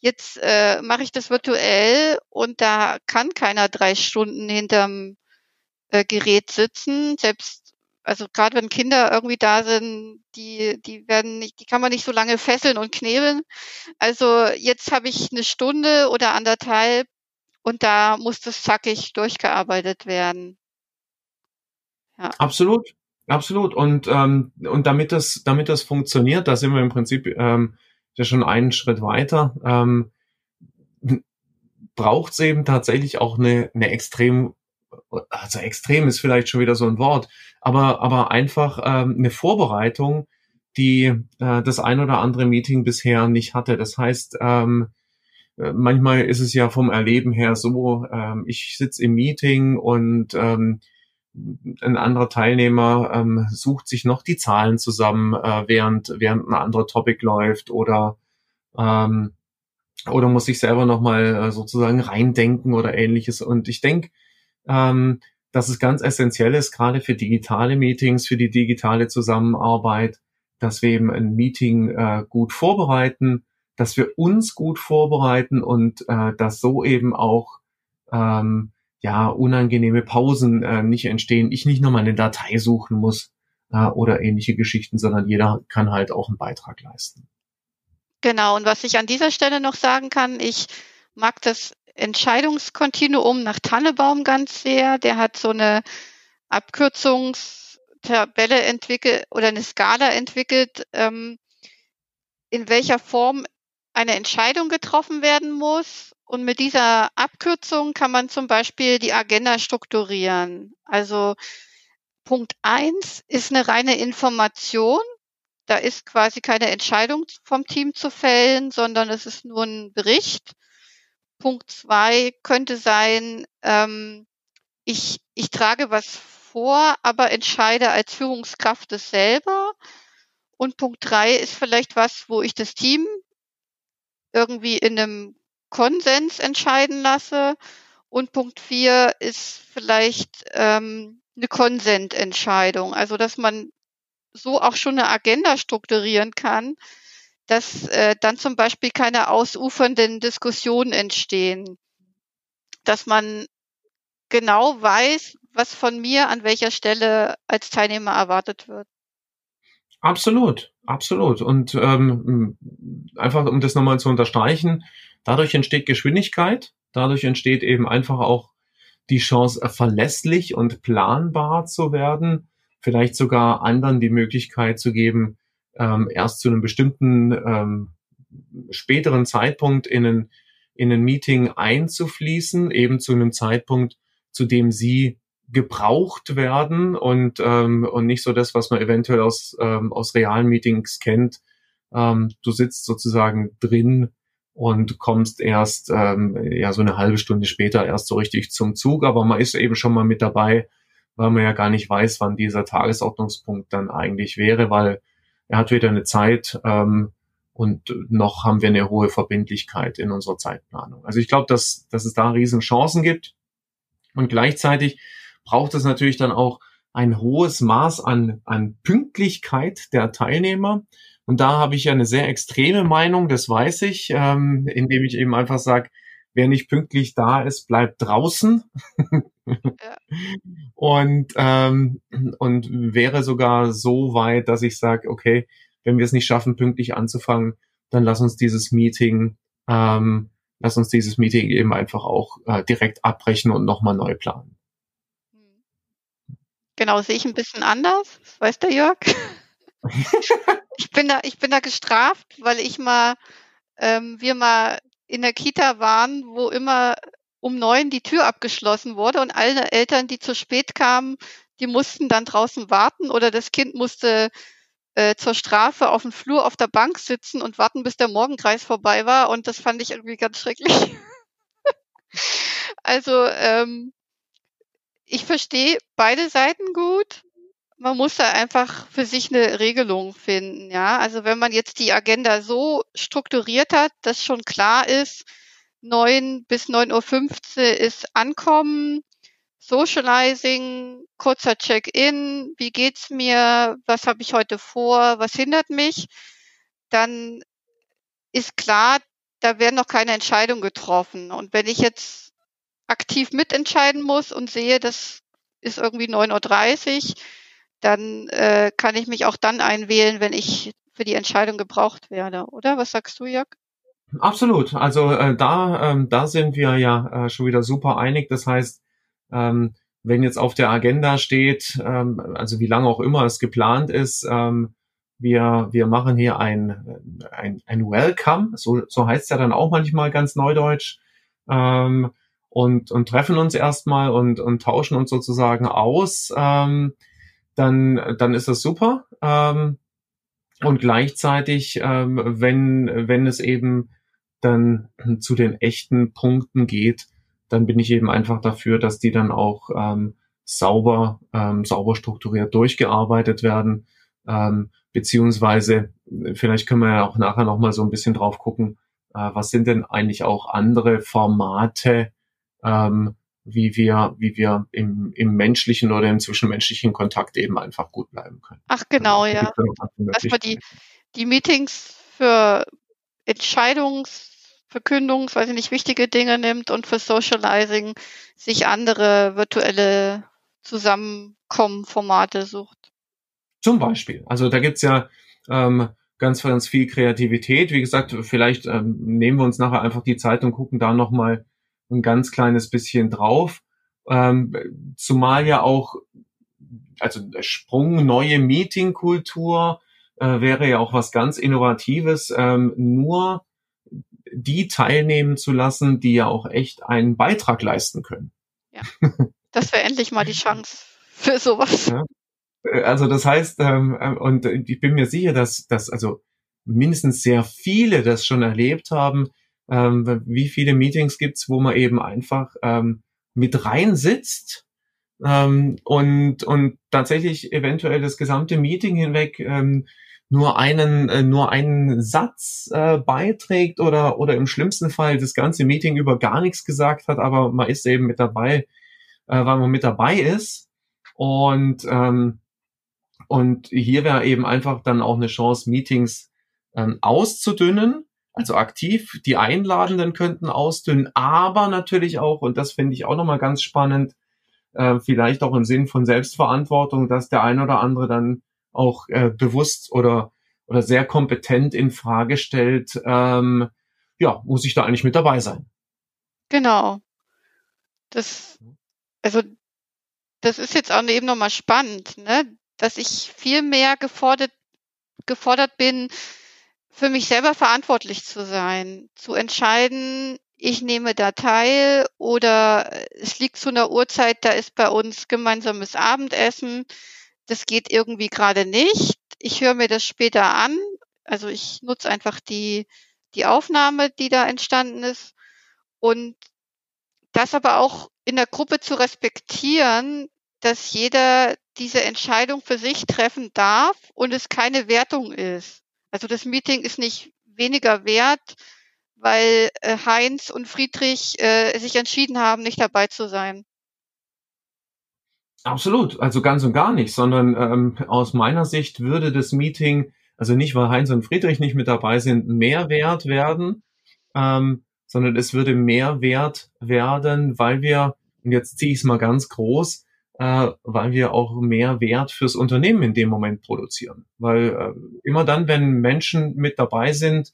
Jetzt äh, mache ich das virtuell und da kann keiner drei Stunden hinterm äh, Gerät sitzen. Selbst, also gerade wenn Kinder irgendwie da sind, die, die werden nicht, die kann man nicht so lange fesseln und knebeln. Also jetzt habe ich eine Stunde oder anderthalb und da muss das zackig durchgearbeitet werden. Ja. Absolut, absolut. Und ähm, und damit das damit das funktioniert, da sind wir im Prinzip ähm, ja schon einen Schritt weiter. Ähm, braucht es eben tatsächlich auch eine, eine extrem, also extrem ist vielleicht schon wieder so ein Wort, aber, aber einfach ähm, eine Vorbereitung, die äh, das ein oder andere Meeting bisher nicht hatte. Das heißt, ähm, äh, manchmal ist es ja vom Erleben her so, ähm, ich sitze im Meeting und ähm, ein anderer Teilnehmer ähm, sucht sich noch die Zahlen zusammen, äh, während, während ein anderer Topic läuft oder, ähm, oder muss sich selber nochmal äh, sozusagen reindenken oder ähnliches. Und ich denke, ähm, dass es ganz essentiell ist, gerade für digitale Meetings, für die digitale Zusammenarbeit, dass wir eben ein Meeting äh, gut vorbereiten, dass wir uns gut vorbereiten und äh, dass so eben auch ähm, ja unangenehme Pausen äh, nicht entstehen. Ich nicht nochmal eine Datei suchen muss äh, oder ähnliche Geschichten, sondern jeder kann halt auch einen Beitrag leisten. Genau. Und was ich an dieser Stelle noch sagen kann, ich mag das Entscheidungskontinuum nach Tannebaum ganz sehr. Der hat so eine Abkürzungstabelle entwickelt oder eine Skala entwickelt, ähm, in welcher Form eine Entscheidung getroffen werden muss. Und mit dieser Abkürzung kann man zum Beispiel die Agenda strukturieren. Also Punkt eins ist eine reine Information. Da ist quasi keine Entscheidung vom Team zu fällen, sondern es ist nur ein Bericht. Punkt zwei könnte sein, ähm, ich, ich trage was vor, aber entscheide als Führungskraft es selber. Und Punkt drei ist vielleicht was, wo ich das Team irgendwie in einem Konsens entscheiden lasse. Und Punkt vier ist vielleicht ähm, eine Konsententscheidung. Also dass man so auch schon eine Agenda strukturieren kann, dass äh, dann zum Beispiel keine ausufernden Diskussionen entstehen. Dass man genau weiß, was von mir an welcher Stelle als Teilnehmer erwartet wird. Absolut, absolut. Und ähm, einfach, um das nochmal zu unterstreichen, dadurch entsteht Geschwindigkeit, dadurch entsteht eben einfach auch die Chance, verlässlich und planbar zu werden, vielleicht sogar anderen die Möglichkeit zu geben, ähm, erst zu einem bestimmten ähm, späteren Zeitpunkt in ein, in ein Meeting einzufließen, eben zu einem Zeitpunkt, zu dem sie gebraucht werden und, ähm, und nicht so das, was man eventuell aus, ähm, aus realen Meetings kennt. Ähm, du sitzt sozusagen drin und kommst erst ähm, ja so eine halbe Stunde später erst so richtig zum Zug, aber man ist eben schon mal mit dabei, weil man ja gar nicht weiß, wann dieser Tagesordnungspunkt dann eigentlich wäre, weil er hat weder eine Zeit ähm, und noch haben wir eine hohe Verbindlichkeit in unserer Zeitplanung. Also ich glaube, dass, dass es da riesen Chancen gibt und gleichzeitig braucht es natürlich dann auch ein hohes Maß an, an Pünktlichkeit der Teilnehmer. Und da habe ich ja eine sehr extreme Meinung, das weiß ich, ähm, indem ich eben einfach sage, wer nicht pünktlich da ist, bleibt draußen. ja. Und, ähm, und wäre sogar so weit, dass ich sage, okay, wenn wir es nicht schaffen, pünktlich anzufangen, dann lass uns dieses Meeting, ähm, lass uns dieses Meeting eben einfach auch äh, direkt abbrechen und nochmal neu planen. Genau, sehe ich ein bisschen anders. weiß der Jörg. ich bin da, ich bin da gestraft, weil ich mal, ähm, wir mal in der Kita waren, wo immer um neun die Tür abgeschlossen wurde und alle Eltern, die zu spät kamen, die mussten dann draußen warten oder das Kind musste äh, zur Strafe auf dem Flur auf der Bank sitzen und warten, bis der Morgenkreis vorbei war. Und das fand ich irgendwie ganz schrecklich. also ähm, ich verstehe beide Seiten gut. Man muss da einfach für sich eine Regelung finden, ja. Also wenn man jetzt die Agenda so strukturiert hat, dass schon klar ist, neun bis neun Uhr fünfzehn ist Ankommen, Socializing, kurzer Check-in, wie geht's mir, was habe ich heute vor, was hindert mich, dann ist klar, da werden noch keine Entscheidungen getroffen. Und wenn ich jetzt aktiv mitentscheiden muss und sehe, das ist irgendwie 9.30 Uhr, dann äh, kann ich mich auch dann einwählen, wenn ich für die Entscheidung gebraucht werde, oder? Was sagst du, Jörg? Absolut. Also äh, da, ähm, da sind wir ja äh, schon wieder super einig. Das heißt, ähm, wenn jetzt auf der Agenda steht, ähm, also wie lange auch immer es geplant ist, ähm, wir, wir machen hier ein, ein, ein Welcome, so, so heißt ja dann auch manchmal ganz neudeutsch. Ähm, und, und treffen uns erstmal und, und tauschen uns sozusagen aus, ähm, dann, dann ist das super. Ähm, und gleichzeitig, ähm, wenn, wenn es eben dann zu den echten Punkten geht, dann bin ich eben einfach dafür, dass die dann auch ähm, sauber, ähm, sauber strukturiert durchgearbeitet werden. Ähm, beziehungsweise, vielleicht können wir ja auch nachher nochmal so ein bisschen drauf gucken, äh, was sind denn eigentlich auch andere Formate, ähm, wie wir, wie wir im, im menschlichen oder im zwischenmenschlichen Kontakt eben einfach gut bleiben können. Ach genau, also, ja. Dass man die, die Meetings für Entscheidungsverkündungs, weiß ich nicht, wichtige Dinge nimmt und für Socializing sich andere virtuelle Zusammenkommen-Formate sucht. Zum Beispiel. Also da gibt's ja ähm, ganz, ganz viel Kreativität. Wie gesagt, vielleicht ähm, nehmen wir uns nachher einfach die Zeit und gucken da nochmal ein ganz kleines bisschen drauf. Ähm, zumal ja auch, also der Sprung, neue Meetingkultur äh, wäre ja auch was ganz Innovatives, ähm, nur die teilnehmen zu lassen, die ja auch echt einen Beitrag leisten können. Ja, das wäre endlich mal die Chance für sowas. Ja. Äh, also das heißt, ähm, äh, und ich bin mir sicher, dass, dass also mindestens sehr viele das schon erlebt haben, ähm, wie viele Meetings gibt's, wo man eben einfach ähm, mit rein sitzt ähm, und, und tatsächlich eventuell das gesamte Meeting hinweg ähm, nur einen äh, nur einen Satz äh, beiträgt oder oder im schlimmsten Fall das ganze Meeting über gar nichts gesagt hat, aber man ist eben mit dabei, äh, weil man mit dabei ist. Und ähm, und hier wäre eben einfach dann auch eine Chance, Meetings ähm, auszudünnen, also aktiv. Die Einladenden könnten ausdünnen, aber natürlich auch, und das finde ich auch nochmal ganz spannend, äh, vielleicht auch im Sinn von Selbstverantwortung, dass der ein oder andere dann auch äh, bewusst oder, oder sehr kompetent in Frage stellt, ähm, ja, muss ich da eigentlich mit dabei sein? Genau. Das, also, das ist jetzt auch eben nochmal spannend, ne? dass ich viel mehr gefordert, gefordert bin, für mich selber verantwortlich zu sein, zu entscheiden, ich nehme da teil oder es liegt zu einer Uhrzeit, da ist bei uns gemeinsames Abendessen. Das geht irgendwie gerade nicht. Ich höre mir das später an. Also ich nutze einfach die, die Aufnahme, die da entstanden ist. Und das aber auch in der Gruppe zu respektieren, dass jeder diese Entscheidung für sich treffen darf und es keine Wertung ist. Also das Meeting ist nicht weniger wert, weil äh, Heinz und Friedrich äh, sich entschieden haben, nicht dabei zu sein. Absolut, also ganz und gar nicht, sondern ähm, aus meiner Sicht würde das Meeting, also nicht weil Heinz und Friedrich nicht mit dabei sind, mehr wert werden, ähm, sondern es würde mehr wert werden, weil wir, und jetzt ziehe ich es mal ganz groß, äh, weil wir auch mehr Wert fürs Unternehmen in dem Moment produzieren. Weil äh, immer dann, wenn Menschen mit dabei sind,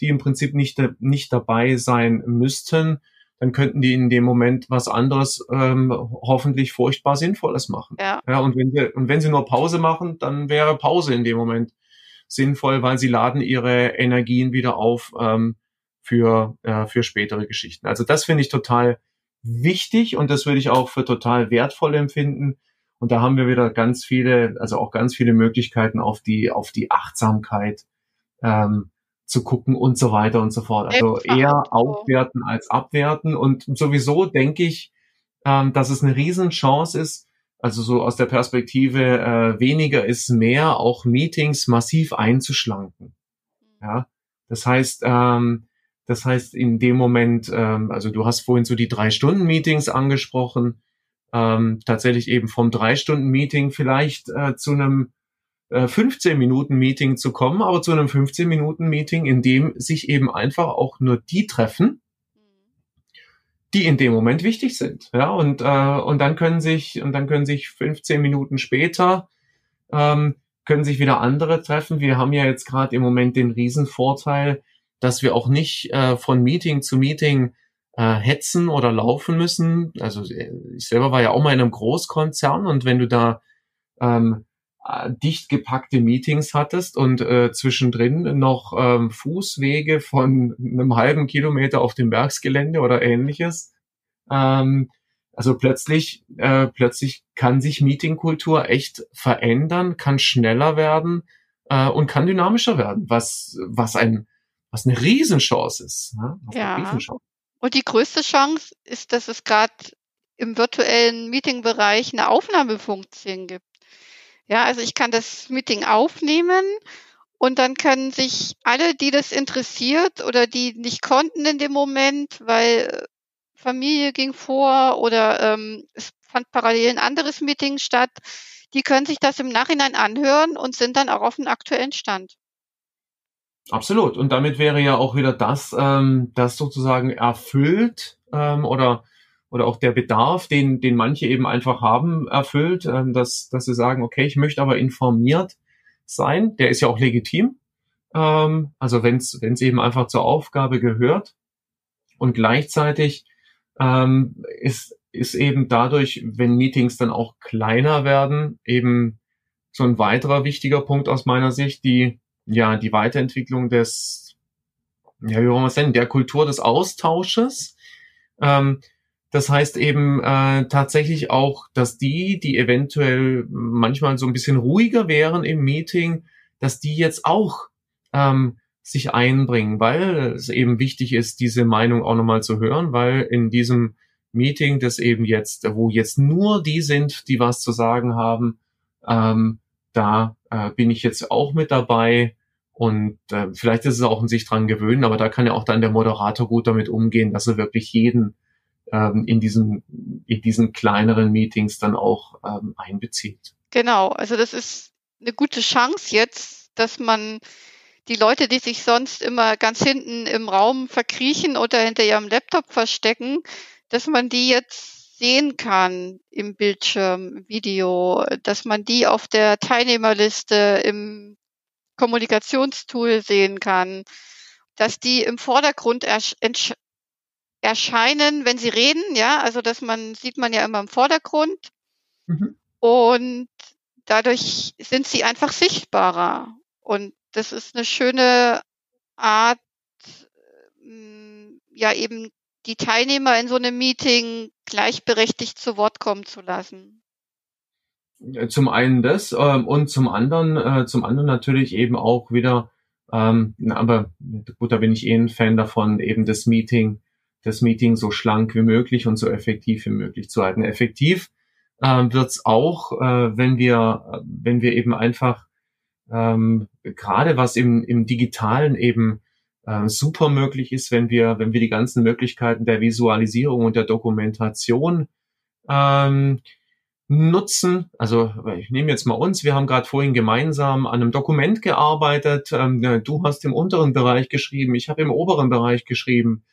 die im Prinzip nicht, nicht dabei sein müssten, dann könnten die in dem Moment was anderes ähm, hoffentlich furchtbar Sinnvolles machen. Ja. ja und, wenn sie, und wenn sie nur Pause machen, dann wäre Pause in dem Moment sinnvoll, weil sie laden ihre Energien wieder auf ähm, für, äh, für spätere Geschichten. Also das finde ich total wichtig und das würde ich auch für total wertvoll empfinden. Und da haben wir wieder ganz viele, also auch ganz viele Möglichkeiten auf die, auf die Achtsamkeit ähm, zu gucken und so weiter und so fort. Also eher aufwerten als abwerten. Und sowieso denke ich, ähm, dass es eine Riesenchance ist, also so aus der Perspektive äh, weniger ist mehr, auch Meetings massiv einzuschlanken. Ja, das heißt, ähm, das heißt, in dem Moment, ähm, also du hast vorhin so die drei Stunden Meetings angesprochen, ähm, tatsächlich eben vom drei Stunden Meeting vielleicht äh, zu einem äh, 15 Minuten Meeting zu kommen, aber zu einem 15 Minuten Meeting, in dem sich eben einfach auch nur die treffen, die in dem Moment wichtig sind. Ja, und, äh, und dann können sich, und dann können sich 15 Minuten später ähm, können sich wieder andere treffen. Wir haben ja jetzt gerade im Moment den Riesenvorteil, dass wir auch nicht äh, von Meeting zu Meeting äh, hetzen oder laufen müssen. Also äh, ich selber war ja auch mal in einem Großkonzern und wenn du da ähm, äh, dicht gepackte Meetings hattest und äh, zwischendrin noch ähm, Fußwege von einem halben Kilometer auf dem Werksgelände oder ähnliches. Ähm, also plötzlich, äh, plötzlich kann sich Meetingkultur echt verändern, kann schneller werden äh, und kann dynamischer werden, was, was ein was eine Riesenchance ist. Ne? Ja. Riesenchance. Und die größte Chance ist, dass es gerade im virtuellen Meetingbereich eine Aufnahmefunktion gibt. Ja, also ich kann das Meeting aufnehmen und dann können sich alle, die das interessiert oder die nicht konnten in dem Moment, weil Familie ging vor oder ähm, es fand parallel ein anderes Meeting statt, die können sich das im Nachhinein anhören und sind dann auch auf dem aktuellen Stand. Absolut. Und damit wäre ja auch wieder das, ähm, das sozusagen erfüllt ähm, oder oder auch der Bedarf, den, den manche eben einfach haben, erfüllt, ähm, dass, dass sie sagen, okay, ich möchte aber informiert sein. Der ist ja auch legitim. Ähm, also wenn es eben einfach zur Aufgabe gehört. Und gleichzeitig ähm, ist, ist eben dadurch, wenn Meetings dann auch kleiner werden, eben so ein weiterer wichtiger Punkt aus meiner Sicht, die, ja, die Weiterentwicklung des, ja, wie wollen wir es nennen, der Kultur des Austausches. Ähm, das heißt eben äh, tatsächlich auch, dass die, die eventuell manchmal so ein bisschen ruhiger wären im Meeting, dass die jetzt auch ähm, sich einbringen, weil es eben wichtig ist, diese Meinung auch nochmal zu hören, weil in diesem Meeting, das eben jetzt, wo jetzt nur die sind, die was zu sagen haben, ähm, da äh, bin ich jetzt auch mit dabei. Und äh, vielleicht ist es auch ein sich dran gewöhnen, aber da kann ja auch dann der Moderator gut damit umgehen, dass er wirklich jeden ähm, in diesen in diesen kleineren Meetings dann auch ähm, einbezieht. Genau, also das ist eine gute Chance jetzt, dass man die Leute, die sich sonst immer ganz hinten im Raum verkriechen oder hinter ihrem Laptop verstecken, dass man die jetzt sehen kann im Bildschirm, Video, dass man die auf der Teilnehmerliste im Kommunikationstool sehen kann, dass die im Vordergrund erscheinen, wenn sie reden, ja, also dass man sieht man ja immer im Vordergrund. Mhm. und dadurch sind sie einfach sichtbarer. Und das ist eine schöne Art, mm, ja eben die Teilnehmer in so einem Meeting gleichberechtigt zu Wort kommen zu lassen. Zum einen das ähm, und zum anderen, äh, zum anderen natürlich eben auch wieder, ähm, aber gut, da bin ich eh ein Fan davon, eben das Meeting das Meeting so schlank wie möglich und so effektiv wie möglich zu halten. Effektiv äh, wird auch, äh, wenn wir, wenn wir eben einfach ähm, gerade was im, im Digitalen eben äh, super möglich ist, wenn wir, wenn wir die ganzen Möglichkeiten der Visualisierung und der Dokumentation ähm, nutzen. Also ich nehme jetzt mal uns, wir haben gerade vorhin gemeinsam an einem Dokument gearbeitet. Ähm, du hast im unteren Bereich geschrieben, ich habe im oberen Bereich geschrieben.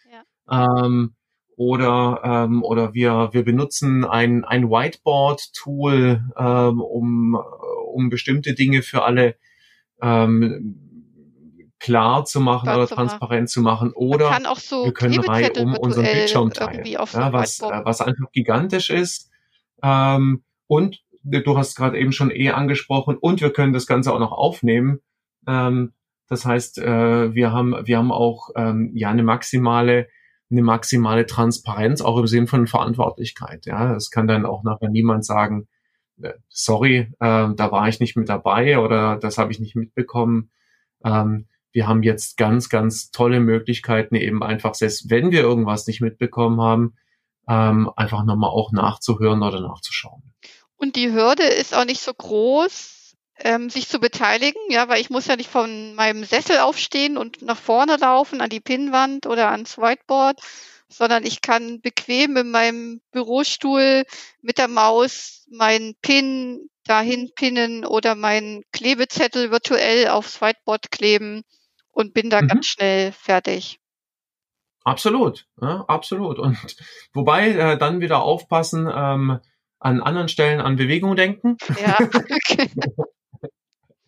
Ähm, oder ähm, oder wir wir benutzen ein ein Whiteboard Tool ähm, um um bestimmte Dinge für alle ähm, klar zu machen klar oder zu transparent machen. zu machen oder so wir können rein um unseren Bildschirm teilen ja, was äh, was einfach gigantisch ist ähm, und du hast gerade eben schon eh angesprochen und wir können das Ganze auch noch aufnehmen ähm, das heißt äh, wir haben wir haben auch ähm, ja eine maximale eine maximale Transparenz, auch im Sinn von Verantwortlichkeit. Ja, es kann dann auch nachher niemand sagen, äh, sorry, äh, da war ich nicht mit dabei oder das habe ich nicht mitbekommen. Ähm, wir haben jetzt ganz, ganz tolle Möglichkeiten, eben einfach, selbst wenn wir irgendwas nicht mitbekommen haben, ähm, einfach nochmal auch nachzuhören oder nachzuschauen. Und die Hürde ist auch nicht so groß, ähm, sich zu beteiligen, ja, weil ich muss ja nicht von meinem Sessel aufstehen und nach vorne laufen an die Pinnwand oder ans Whiteboard, sondern ich kann bequem in meinem Bürostuhl mit der Maus meinen Pin dahin pinnen oder meinen Klebezettel virtuell aufs Whiteboard kleben und bin da mhm. ganz schnell fertig. Absolut, ja, absolut. Und wobei äh, dann wieder aufpassen, ähm, an anderen Stellen an Bewegung denken. Ja. Okay.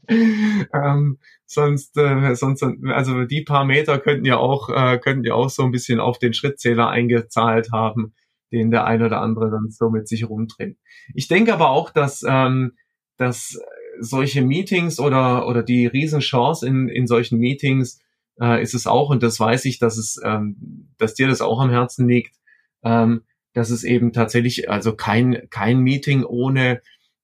ähm, sonst, äh, sonst, also die paar Meter könnten ja auch, äh, könnten ja auch so ein bisschen auf den Schrittzähler eingezahlt haben, den der ein oder andere dann so mit sich rumdreht. Ich denke aber auch, dass, ähm, dass solche Meetings oder, oder die Riesenchance in, in solchen Meetings äh, ist es auch, und das weiß ich, dass es, ähm, dass dir das auch am Herzen liegt, ähm, dass es eben tatsächlich, also kein, kein Meeting ohne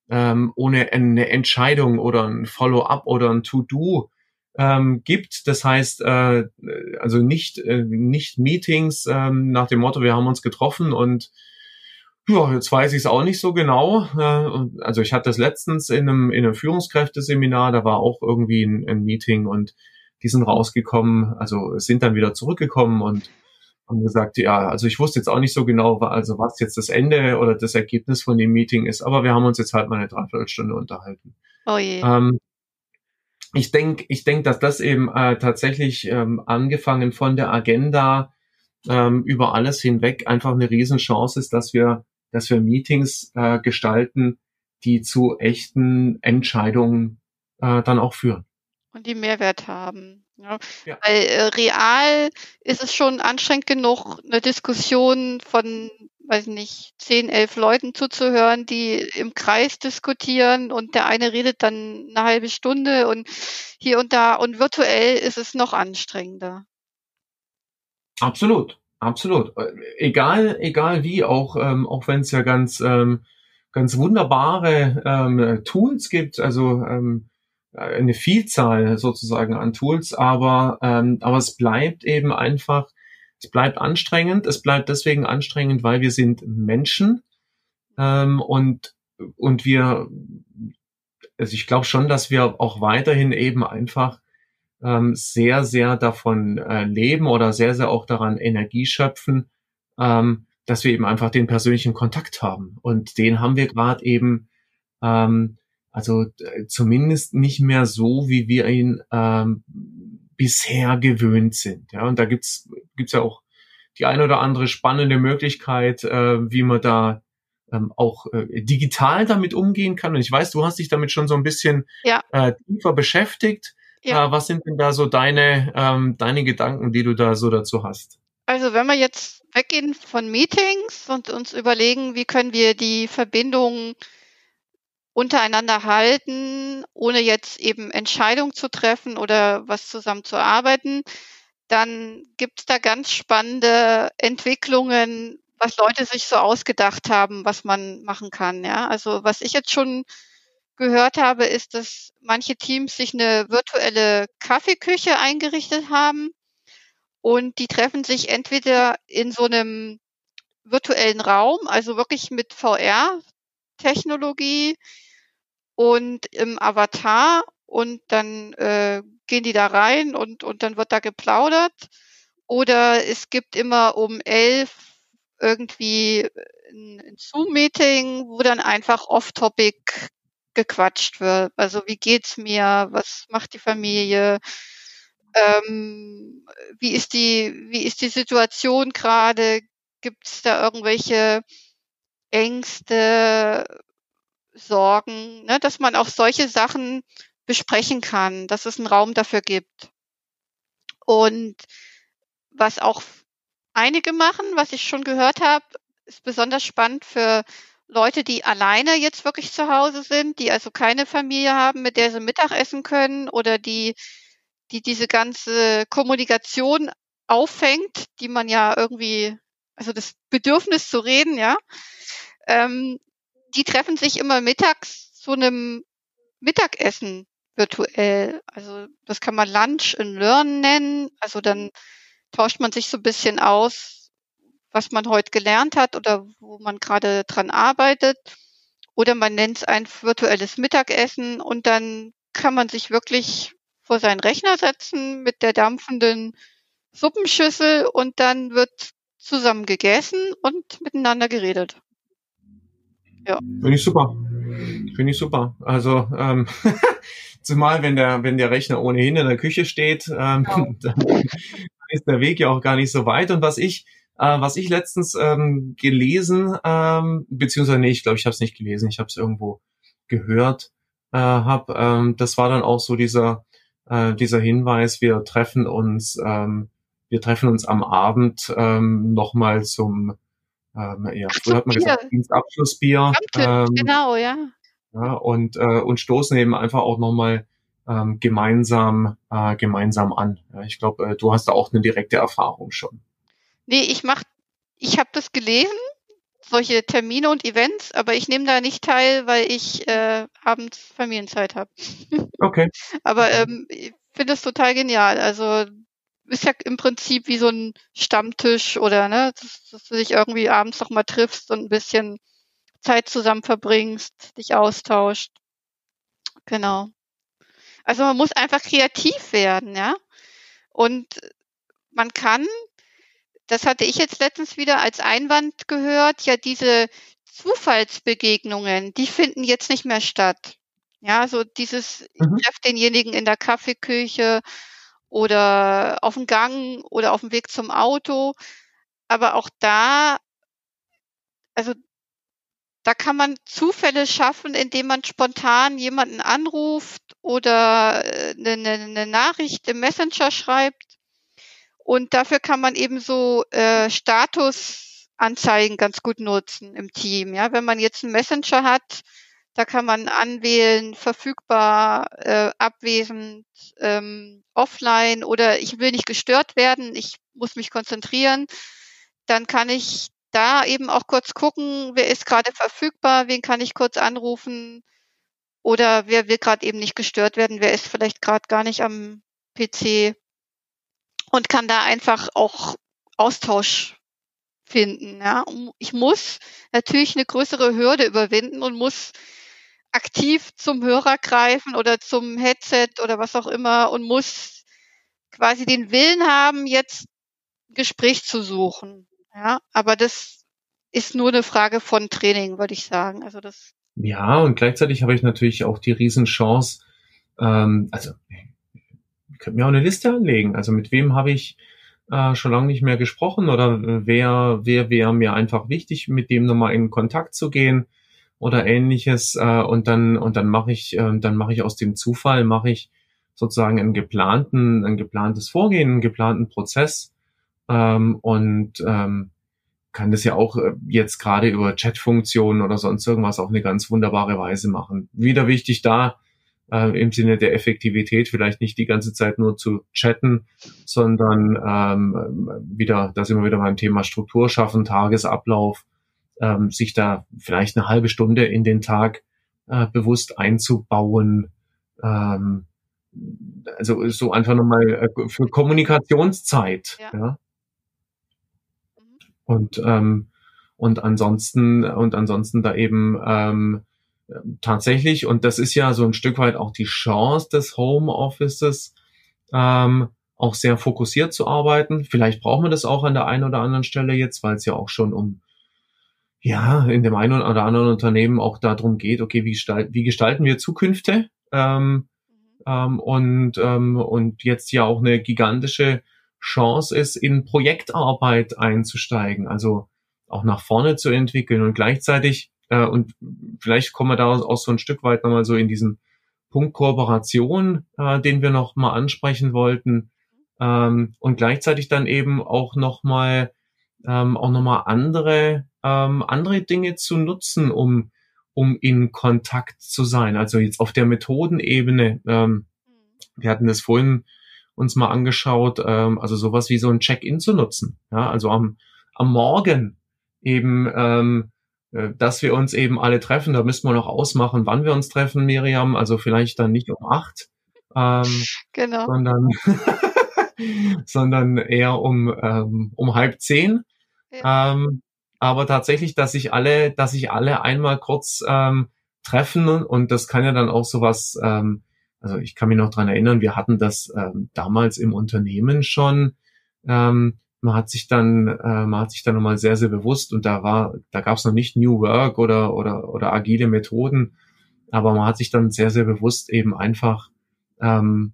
ähm, ohne eine Entscheidung oder ein Follow-up oder ein To-Do ähm, gibt. Das heißt, äh, also nicht, äh, nicht Meetings ähm, nach dem Motto, wir haben uns getroffen und Ja, jetzt weiß ich es auch nicht so genau. Also ich hatte das letztens in einem, in einem Führungskräfteseminar, da war auch irgendwie ein, ein Meeting und die sind rausgekommen, also sind dann wieder zurückgekommen und haben gesagt, ja, also ich wusste jetzt auch nicht so genau, also was jetzt das Ende oder das Ergebnis von dem Meeting ist, aber wir haben uns jetzt halt mal eine Dreiviertelstunde unterhalten. Oh je. Ähm, ich denke, ich denk, dass das eben äh, tatsächlich ähm, angefangen von der Agenda ähm, über alles hinweg einfach eine Riesenchance ist, dass wir dass wir Meetings äh, gestalten, die zu echten Entscheidungen äh, dann auch führen. Und die Mehrwert haben. Ja. ja. Weil äh, real ist es schon anstrengend genug, eine Diskussion von, weiß nicht, zehn, elf Leuten zuzuhören, die im Kreis diskutieren und der eine redet dann eine halbe Stunde und hier und da und virtuell ist es noch anstrengender. Absolut. Absolut. Äh, egal, egal wie, auch, ähm, auch wenn es ja ganz, ähm, ganz wunderbare ähm, Tools gibt, also ähm, eine Vielzahl sozusagen an Tools, aber, ähm, aber es bleibt eben einfach, es bleibt anstrengend. Es bleibt deswegen anstrengend, weil wir sind Menschen ähm, und, und wir, also ich glaube schon, dass wir auch weiterhin eben einfach ähm, sehr, sehr davon äh, leben oder sehr, sehr auch daran Energie schöpfen, ähm, dass wir eben einfach den persönlichen Kontakt haben. Und den haben wir gerade eben, ähm, also äh, zumindest nicht mehr so, wie wir ihn ähm, bisher gewöhnt sind. Ja, und da gibt's gibt's ja auch die eine oder andere spannende Möglichkeit, äh, wie man da ähm, auch äh, digital damit umgehen kann. Und ich weiß, du hast dich damit schon so ein bisschen ja. äh, tiefer beschäftigt. Ja. Äh, was sind denn da so deine, ähm, deine Gedanken, die du da so dazu hast? Also wenn wir jetzt weggehen von Meetings und uns überlegen, wie können wir die Verbindung untereinander halten, ohne jetzt eben Entscheidungen zu treffen oder was zusammen zu arbeiten, dann gibt es da ganz spannende Entwicklungen, was Leute sich so ausgedacht haben, was man machen kann. Ja, also was ich jetzt schon gehört habe, ist, dass manche Teams sich eine virtuelle Kaffeeküche eingerichtet haben und die treffen sich entweder in so einem virtuellen Raum, also wirklich mit VR-Technologie und im Avatar und dann äh, gehen die da rein und, und dann wird da geplaudert. Oder es gibt immer um elf irgendwie ein, Zoom-Meeting, wo dann einfach off-topic gequatscht wird. Also wie geht's mir? Was macht die Familie? Ähm, wie ist die, wie ist die Situation gerade? Gibt es da irgendwelche Ängste, Sorgen, ne? dass man auch solche Sachen besprechen kann, dass es einen Raum dafür gibt. Und was auch einige machen, was ich schon gehört habe, ist besonders spannend für Leute, die alleine jetzt wirklich zu Hause sind, die also keine Familie haben, mit der sie Mittag essen können oder die, die diese ganze Kommunikation auffängt, die man ja irgendwie, also das Bedürfnis zu reden, ja, ähm, die treffen sich immer mittags zu einem Mittagessen virtuell. Also das kann man Lunch and Learn nennen. Also dann tauscht man sich so ein bisschen aus, was man heute gelernt hat oder wo man gerade dran arbeitet. Oder man nennt es ein virtuelles Mittagessen und dann kann man sich wirklich vor seinen Rechner setzen mit der dampfenden Suppenschüssel und dann wird zusammen gegessen und miteinander geredet. Ja. Finde ich super. Finde ich super. Also ähm, zumal wenn der wenn der Rechner ohnehin in der Küche steht, ähm, genau. dann ist der Weg ja auch gar nicht so weit. Und was ich äh, was ich letztens ähm, gelesen, ähm, beziehungsweise nee, ich glaube, ich habe es nicht gelesen, ich habe es irgendwo gehört, äh, hab, ähm, das war dann auch so dieser äh, dieser Hinweis, wir treffen uns, ähm, wir treffen uns am Abend ähm, nochmal zum, ähm, ja, früher hat man gesagt, Dienstabschlussbier. Ähm, genau, ja. ja und, äh, und stoßen eben einfach auch nochmal ähm, gemeinsam, äh, gemeinsam an. Ja, ich glaube, äh, du hast da auch eine direkte Erfahrung schon. Nee, ich mach, ich habe das gelesen, solche Termine und Events, aber ich nehme da nicht teil, weil ich äh, abends Familienzeit habe. Okay. aber ähm, ich finde es total genial. Also ist ja im Prinzip wie so ein Stammtisch oder ne, dass, dass du dich irgendwie abends noch mal triffst und ein bisschen Zeit zusammen verbringst, dich austauscht. Genau. Also man muss einfach kreativ werden, ja. Und man kann, das hatte ich jetzt letztens wieder als Einwand gehört, ja diese Zufallsbegegnungen, die finden jetzt nicht mehr statt. Ja, so dieses, ich Mhm. treffe denjenigen in der Kaffeeküche oder auf dem Gang oder auf dem Weg zum Auto. Aber auch da, also da kann man Zufälle schaffen, indem man spontan jemanden anruft oder eine, eine, eine Nachricht im Messenger schreibt. Und dafür kann man eben so äh, Statusanzeigen ganz gut nutzen im Team. Ja, wenn man jetzt einen Messenger hat, da kann man anwählen, verfügbar, äh, abwesend, ähm, offline oder ich will nicht gestört werden, ich muss mich konzentrieren. Dann kann ich da eben auch kurz gucken, wer ist gerade verfügbar, wen kann ich kurz anrufen oder wer will gerade eben nicht gestört werden, wer ist vielleicht gerade gar nicht am PC und kann da einfach auch Austausch finden. Ja. Ich muss natürlich eine größere Hürde überwinden und muss aktiv zum Hörer greifen oder zum Headset oder was auch immer und muss quasi den Willen haben, jetzt ein Gespräch zu suchen. Ja, aber das ist nur eine Frage von Training, würde ich sagen. Also das. Ja, und gleichzeitig habe ich natürlich auch die Riesenchance, ähm, also könnte mir auch eine Liste anlegen. Also mit wem habe ich äh, schon lange nicht mehr gesprochen oder wer, wer wäre mir einfach wichtig, mit dem nochmal in Kontakt zu gehen oder ähnliches. Äh, und dann, und dann mache ich, äh, dann mache ich aus dem Zufall, mache ich sozusagen einen geplanten, ein geplantes Vorgehen, einen geplanten Prozess. Ähm, und ähm, kann das ja auch äh, jetzt gerade über Chatfunktionen oder sonst irgendwas auf eine ganz wunderbare Weise machen. Wieder wichtig da, äh, im Sinne der Effektivität vielleicht nicht die ganze Zeit nur zu chatten, sondern ähm, wieder, da sind wir wieder beim Thema Struktur schaffen, Tagesablauf, ähm, sich da vielleicht eine halbe Stunde in den Tag äh, bewusst einzubauen. Ähm, also so einfach nochmal äh, für Kommunikationszeit. Ja. ja. Und ähm, und ansonsten und ansonsten da eben ähm, tatsächlich, und das ist ja so ein Stück weit auch die Chance des Homeoffices, ähm, auch sehr fokussiert zu arbeiten. Vielleicht braucht man das auch an der einen oder anderen Stelle jetzt, weil es ja auch schon um, ja, in dem einen oder anderen Unternehmen auch darum geht, okay, wie, gestalten, wie gestalten wir Zukünfte? Ähm, ähm, und, ähm, und jetzt ja auch eine gigantische Chance ist, in Projektarbeit einzusteigen, also auch nach vorne zu entwickeln und gleichzeitig äh, und vielleicht kommen wir da auch so ein Stück weit nochmal so in diesen Punkt Kooperation, äh, den wir noch mal ansprechen wollten ähm, und gleichzeitig dann eben auch noch mal ähm, auch noch mal andere ähm, andere Dinge zu nutzen, um um in Kontakt zu sein. Also jetzt auf der Methodenebene. Ähm, wir hatten das vorhin uns mal angeschaut, ähm, also sowas wie so ein Check-in zu nutzen. Ja, also am am Morgen eben ähm, dass wir uns eben alle treffen. Da müssen wir noch ausmachen, wann wir uns treffen, Miriam. Also vielleicht dann nicht um acht, ähm, genau. sondern, sondern eher um, ähm, um halb zehn. Ja. Ähm, aber tatsächlich, dass sich alle, dass sich alle einmal kurz ähm, treffen und das kann ja dann auch sowas, ähm, also ich kann mich noch dran erinnern, wir hatten das ähm, damals im Unternehmen schon, ähm, man hat sich dann, äh, man hat sich dann nochmal sehr, sehr bewusst und da war, da gab es noch nicht New Work oder, oder, oder agile Methoden, aber man hat sich dann sehr, sehr bewusst eben einfach ähm,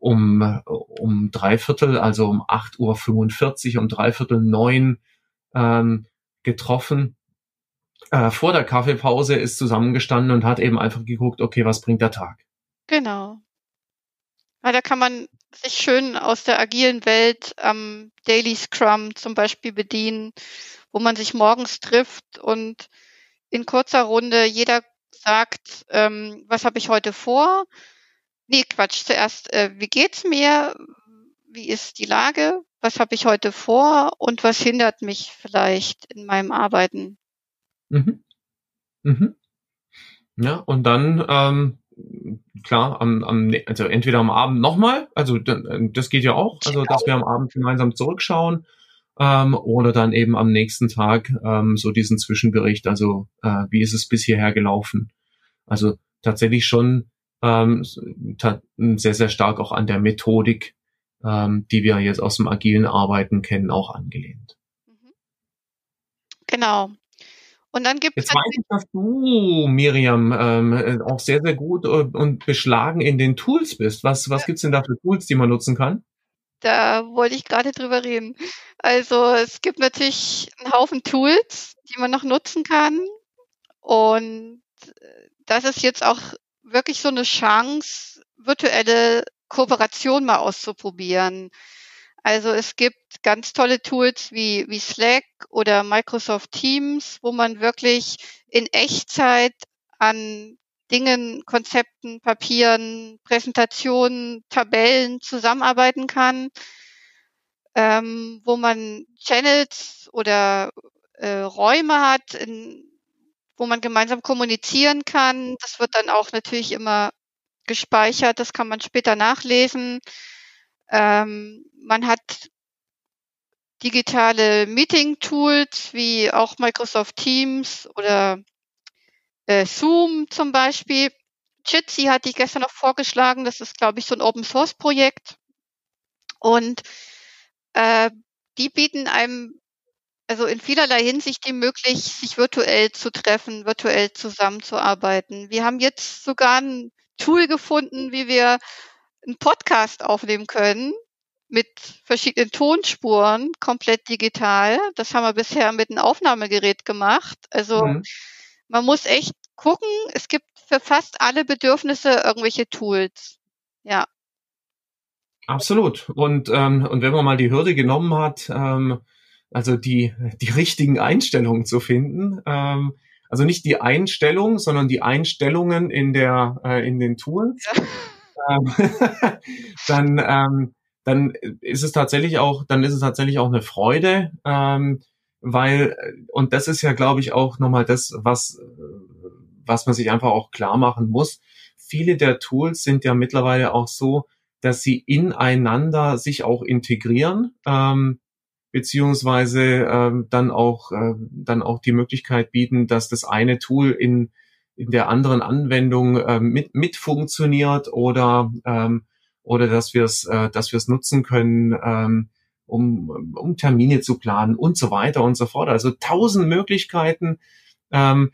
um, um drei Viertel, also um 8.45 Uhr, um drei Viertel neun ähm, getroffen. Äh, vor der Kaffeepause ist zusammengestanden und hat eben einfach geguckt, okay, was bringt der Tag? Genau. Ja, da kann man sich schön aus der agilen Welt am Daily Scrum zum Beispiel bedienen, wo man sich morgens trifft und in kurzer Runde jeder sagt, ähm, was habe ich heute vor? Nee, Quatsch, zuerst, äh, wie geht's mir? Wie ist die Lage? Was habe ich heute vor? Und was hindert mich vielleicht in meinem Arbeiten? Mhm. Mhm. Ja, und dann ähm, klar, am, am, also entweder am Abend nochmal, also das geht ja auch, also dass wir am Abend gemeinsam zurückschauen ähm, oder dann eben am nächsten Tag ähm, so diesen Zwischenbericht, also äh, wie ist es bis hierher gelaufen. Also tatsächlich schon ähm, sehr, sehr stark auch an der Methodik, ähm, die wir jetzt aus dem agilen Arbeiten kennen, auch angelehnt. Mhm. Genau. Und dann gibt es. Jetzt weiß ich, dass du, Miriam, ähm, äh, auch sehr, sehr gut äh, und beschlagen in den Tools bist. Was, was ja. gibt's denn da für Tools, die man nutzen kann? Da wollte ich gerade drüber reden. Also es gibt natürlich einen Haufen Tools, die man noch nutzen kann. Und äh, das ist jetzt auch wirklich so eine Chance, virtuelle Kooperation mal auszuprobieren. Also es gibt ganz tolle Tools wie, wie Slack oder Microsoft Teams, wo man wirklich in Echtzeit an Dingen, Konzepten, Papieren, Präsentationen, Tabellen zusammenarbeiten kann, ähm, wo man Channels oder äh, Räume hat, in, wo man gemeinsam kommunizieren kann. Das wird dann auch natürlich immer gespeichert, das kann man später nachlesen. Ähm, man hat digitale Meeting-Tools wie auch Microsoft Teams oder äh, Zoom zum Beispiel. Jitsi hatte ich gestern noch vorgeschlagen. Das ist, glaube ich, so ein Open-Source-Projekt. Und äh, die bieten einem also in vielerlei Hinsicht die Möglichkeit, sich virtuell zu treffen, virtuell zusammenzuarbeiten. Wir haben jetzt sogar ein Tool gefunden, wie wir einen Podcast aufnehmen können mit verschiedenen Tonspuren, komplett digital. Das haben wir bisher mit einem Aufnahmegerät gemacht. Also mhm. man muss echt gucken, es gibt für fast alle Bedürfnisse irgendwelche Tools. Ja. Absolut. Und, ähm, und wenn man mal die Hürde genommen hat, ähm, also die, die richtigen Einstellungen zu finden, ähm, also nicht die Einstellung, sondern die Einstellungen in der äh, in den Tools. Ja. Ähm, dann ähm, dann ist es tatsächlich auch dann ist es tatsächlich auch eine Freude, ähm, weil und das ist ja glaube ich auch nochmal das was was man sich einfach auch klar machen muss. Viele der Tools sind ja mittlerweile auch so, dass sie ineinander sich auch integrieren. Ähm, beziehungsweise ähm, dann auch äh, dann auch die Möglichkeit bieten, dass das eine Tool in in der anderen Anwendung äh, mit mit funktioniert oder ähm, oder dass wir es äh, dass wir es nutzen können ähm, um um Termine zu planen und so weiter und so fort also tausend Möglichkeiten ähm,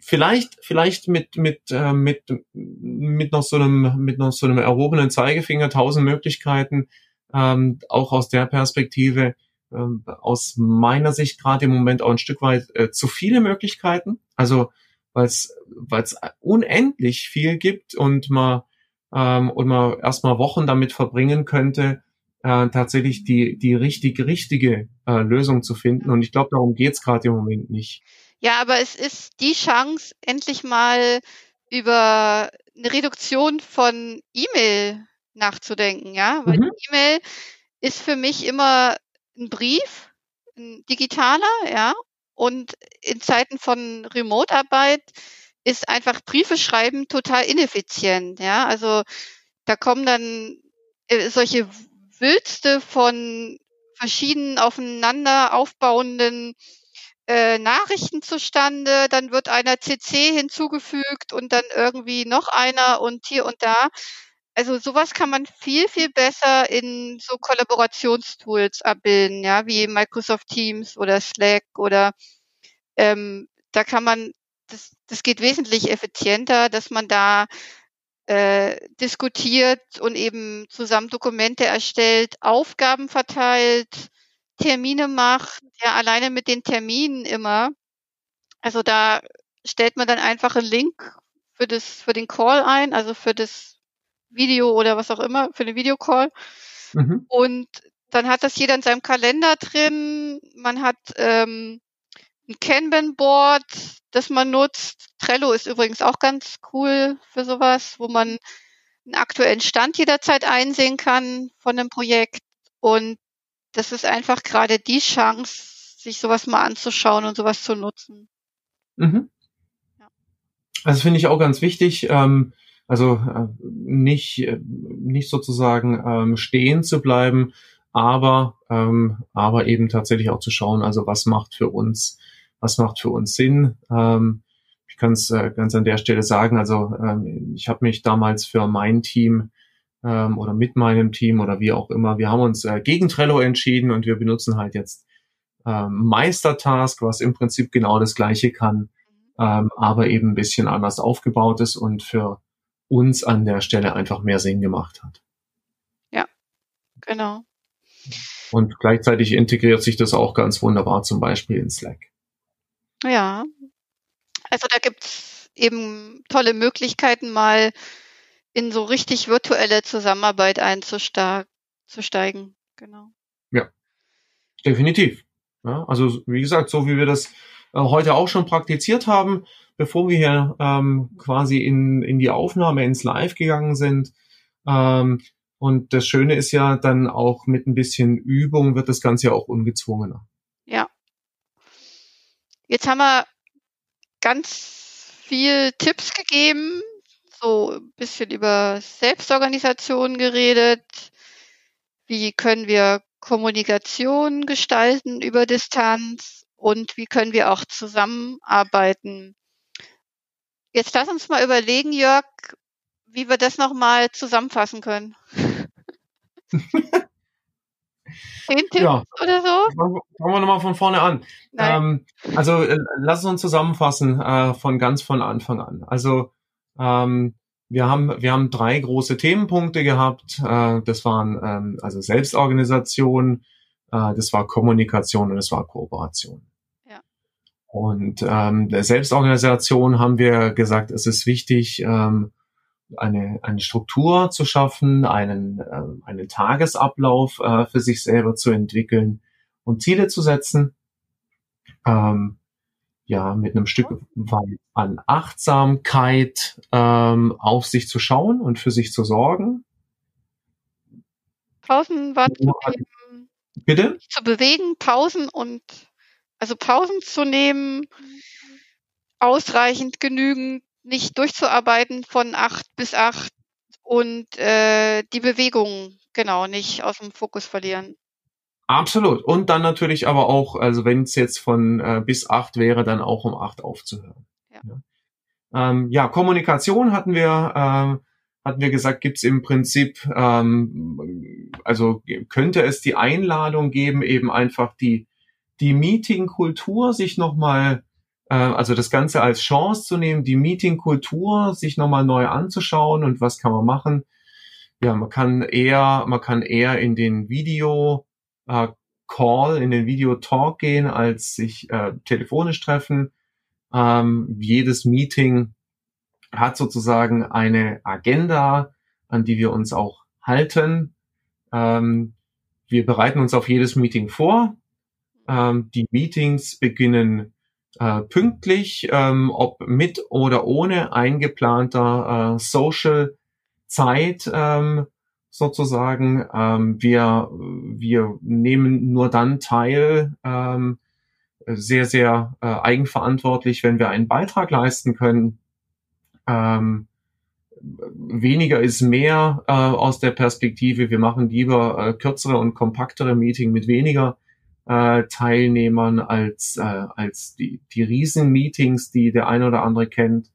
vielleicht vielleicht mit mit äh, mit mit noch so einem mit noch so einem erhobenen Zeigefinger tausend Möglichkeiten ähm, auch aus der Perspektive ähm, aus meiner Sicht gerade im Moment auch ein Stück weit äh, zu viele Möglichkeiten. Also weil es weil es unendlich viel gibt und man ähm, und man erstmal Wochen damit verbringen könnte, äh, tatsächlich die die richtig richtige äh, Lösung zu finden. Und ich glaube, darum geht's gerade im Moment nicht. Ja, aber es ist die Chance, endlich mal über eine Reduktion von E-Mail nachzudenken, ja, weil mhm. E-Mail ist für mich immer ein Brief, ein digitaler, ja, und in Zeiten von Remote-Arbeit ist einfach Briefe schreiben total ineffizient, ja, also da kommen dann äh, solche Wülste von verschiedenen aufeinander aufbauenden äh, Nachrichten zustande, dann wird einer CC hinzugefügt und dann irgendwie noch einer und hier und da. Also sowas kann man viel, viel besser in so Kollaborationstools abbilden, ja, wie Microsoft Teams oder Slack oder ähm, da kann man, das, das geht wesentlich effizienter, dass man da äh, diskutiert und eben zusammen Dokumente erstellt, Aufgaben verteilt, Termine macht, ja, alleine mit den Terminen immer. Also da stellt man dann einfach einen Link für das, für den Call ein, also für das Video oder was auch immer, für den Videocall. Mhm. Und dann hat das jeder in seinem Kalender drin. Man hat ähm, ein Kanban-Board, das man nutzt. Trello ist übrigens auch ganz cool für sowas, wo man einen aktuellen Stand jederzeit einsehen kann von einem Projekt. Und das ist einfach gerade die Chance, sich sowas mal anzuschauen und sowas zu nutzen. Mhm. Also finde ich auch ganz wichtig, ähm, also äh, nicht, äh, nicht sozusagen ähm, stehen zu bleiben, aber, ähm, aber eben tatsächlich auch zu schauen, also was macht für uns, was macht für uns Sinn. Ähm, ich kann es äh, ganz an der Stelle sagen, also ähm, ich habe mich damals für mein Team ähm, oder mit meinem Team oder wie auch immer, wir haben uns äh, gegen Trello entschieden und wir benutzen halt jetzt ähm, Meistertask, was im Prinzip genau das gleiche kann, ähm, aber eben ein bisschen anders aufgebaut ist und für uns an der Stelle einfach mehr Sinn gemacht hat. Ja, genau. Und gleichzeitig integriert sich das auch ganz wunderbar zum Beispiel in Slack. Ja, also da gibt's eben tolle Möglichkeiten, mal in so richtig virtuelle Zusammenarbeit einzusteigen. Genau. Ja, definitiv. Ja, also wie gesagt, so wie wir das äh, heute auch schon praktiziert haben, bevor wir hier ähm, quasi in, in die Aufnahme ins Live gegangen sind. Ähm, und das Schöne ist ja dann auch mit ein bisschen Übung wird das Ganze ja auch ungezwungener. Ja. Jetzt haben wir ganz viel Tipps gegeben, so ein bisschen über Selbstorganisation geredet. Wie können wir Kommunikation gestalten über Distanz und wie können wir auch zusammenarbeiten. Jetzt lass uns mal überlegen, Jörg, wie wir das nochmal zusammenfassen können. Zehn Tipps ja. oder so? Fangen wir nochmal von vorne an. Ähm, also äh, lass uns zusammenfassen äh, von ganz von Anfang an. Also ähm, wir haben, wir haben drei große Themenpunkte gehabt. Äh, das waren ähm, also Selbstorganisation, äh, das war Kommunikation und das war Kooperation. Und ähm, der Selbstorganisation haben wir gesagt, es ist wichtig, ähm, eine, eine Struktur zu schaffen, einen, äh, einen Tagesablauf äh, für sich selber zu entwickeln und Ziele zu setzen. Ähm, ja mit einem Stück weit an Achtsamkeit ähm, auf sich zu schauen und für sich zu sorgen. Pausen wahrzunehmen. Bitte? Zu bewegen, Pausen und also Pausen zu nehmen, ausreichend genügend, nicht durchzuarbeiten von acht bis acht und äh, die Bewegung genau nicht aus dem Fokus verlieren. Absolut. Und dann natürlich aber auch, also wenn es jetzt von äh, bis acht wäre, dann auch um acht aufzuhören. Ja, ja. Ähm, ja Kommunikation hatten wir, ähm, hatten wir gesagt, gibt's im Prinzip, ähm, also könnte es die Einladung geben, eben einfach die, die Meeting-Kultur sich nochmal, äh, also das Ganze als Chance zu nehmen, die Meeting-Kultur sich nochmal neu anzuschauen und was kann man machen. Ja, man kann eher, man kann eher in den Video, äh, Call, in den Video-Talk gehen, als sich äh, telefonisch treffen. Ähm, jedes Meeting hat sozusagen eine Agenda, an die wir uns auch halten. Ähm, wir bereiten uns auf jedes Meeting vor. Ähm, die Meetings beginnen äh, pünktlich, ähm, ob mit oder ohne eingeplanter äh, Social Zeit. Ähm, sozusagen. Ähm, wir, wir nehmen nur dann teil, ähm, sehr, sehr äh, eigenverantwortlich, wenn wir einen Beitrag leisten können. Ähm, weniger ist mehr äh, aus der Perspektive. Wir machen lieber äh, kürzere und kompaktere Meeting mit weniger äh, Teilnehmern als, äh, als die, die Riesen-Meetings, die der eine oder andere kennt.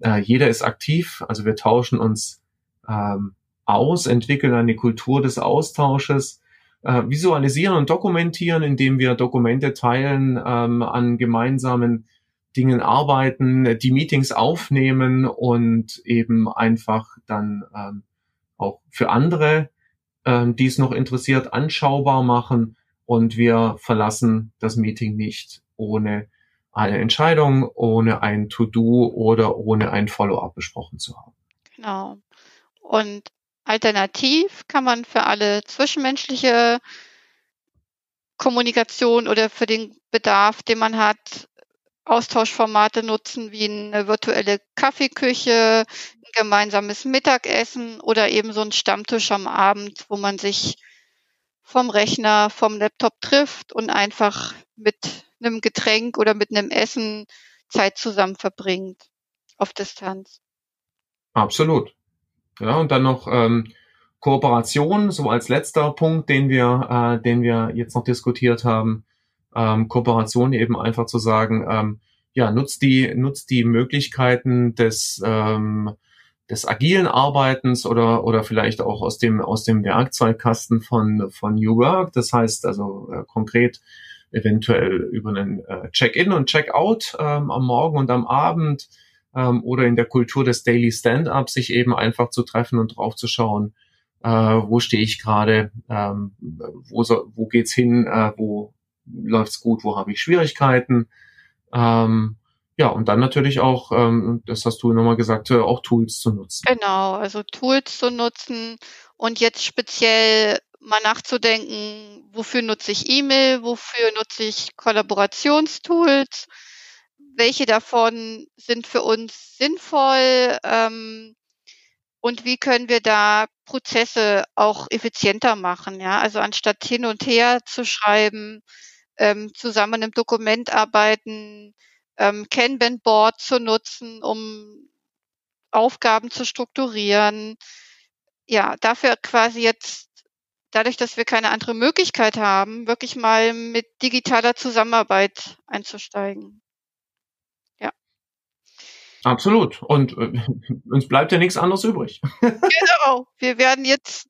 Äh, jeder ist aktiv, also wir tauschen uns ähm, aus, entwickeln eine Kultur des Austausches, äh, visualisieren und dokumentieren, indem wir Dokumente teilen, ähm, an gemeinsamen Dingen arbeiten, die Meetings aufnehmen und eben einfach dann ähm, auch für andere, ähm, die es noch interessiert, anschaubar machen. Und wir verlassen das Meeting nicht ohne eine Entscheidung, ohne ein To-Do oder ohne ein Follow-up besprochen zu haben. Genau. Und Alternativ kann man für alle zwischenmenschliche Kommunikation oder für den Bedarf, den man hat, Austauschformate nutzen wie eine virtuelle Kaffeeküche, ein gemeinsames Mittagessen oder eben so ein Stammtisch am Abend, wo man sich vom Rechner, vom Laptop trifft und einfach mit einem Getränk oder mit einem Essen Zeit zusammen verbringt. auf Distanz. Absolut. Ja, und dann noch ähm, Kooperation, so als letzter Punkt, den wir, äh, den wir jetzt noch diskutiert haben. Ähm, Kooperation eben einfach zu sagen, ähm, ja, nutzt die, nutzt die Möglichkeiten des, ähm, des agilen Arbeitens oder, oder vielleicht auch aus dem, aus dem Werkzeugkasten von, von New Work. Das heißt also äh, konkret eventuell über einen äh, Check-in und Check-out ähm, am Morgen und am Abend ähm, oder in der Kultur des Daily Stand-up sich eben einfach zu treffen und drauf zu schauen, äh, wo stehe ich gerade, ähm, wo, so, wo geht's hin, äh, wo läuft's gut, wo habe ich Schwierigkeiten. Ähm, ja, und dann natürlich auch, ähm, das hast du nochmal gesagt, äh, auch Tools zu nutzen. Genau, also Tools zu nutzen und jetzt speziell mal nachzudenken, wofür nutze ich E-Mail, wofür nutze ich Kollaborationstools, welche davon sind für uns sinnvoll ähm, und wie können wir da Prozesse auch effizienter machen. Ja, also anstatt hin und her zu schreiben, ähm, zusammen im Dokument arbeiten, ähm, Kanban-Board zu nutzen, um Aufgaben zu strukturieren. Ja, dafür quasi jetzt, dadurch, dass wir keine andere Möglichkeit haben, wirklich mal mit digitaler Zusammenarbeit einzusteigen. Ja. Absolut. Und äh, uns bleibt ja nichts anderes übrig. genau. Wir werden jetzt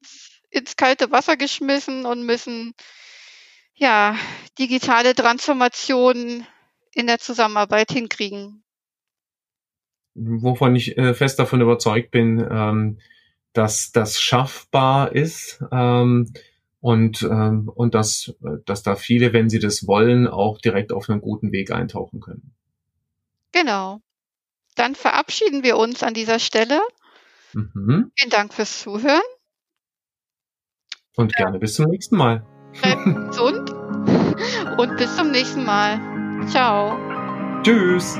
ins kalte Wasser geschmissen und müssen ja digitale Transformation in der Zusammenarbeit hinkriegen. Wovon ich äh, fest davon überzeugt bin, ähm, dass das schaffbar ist ähm, und, ähm, und dass, dass da viele, wenn sie das wollen, auch direkt auf einen guten Weg eintauchen können. Genau. Dann verabschieden wir uns an dieser Stelle. Mhm. Vielen Dank fürs Zuhören. Und gerne bis zum nächsten Mal. Bleibt gesund und bis zum nächsten Mal. Ciao. Tschüss.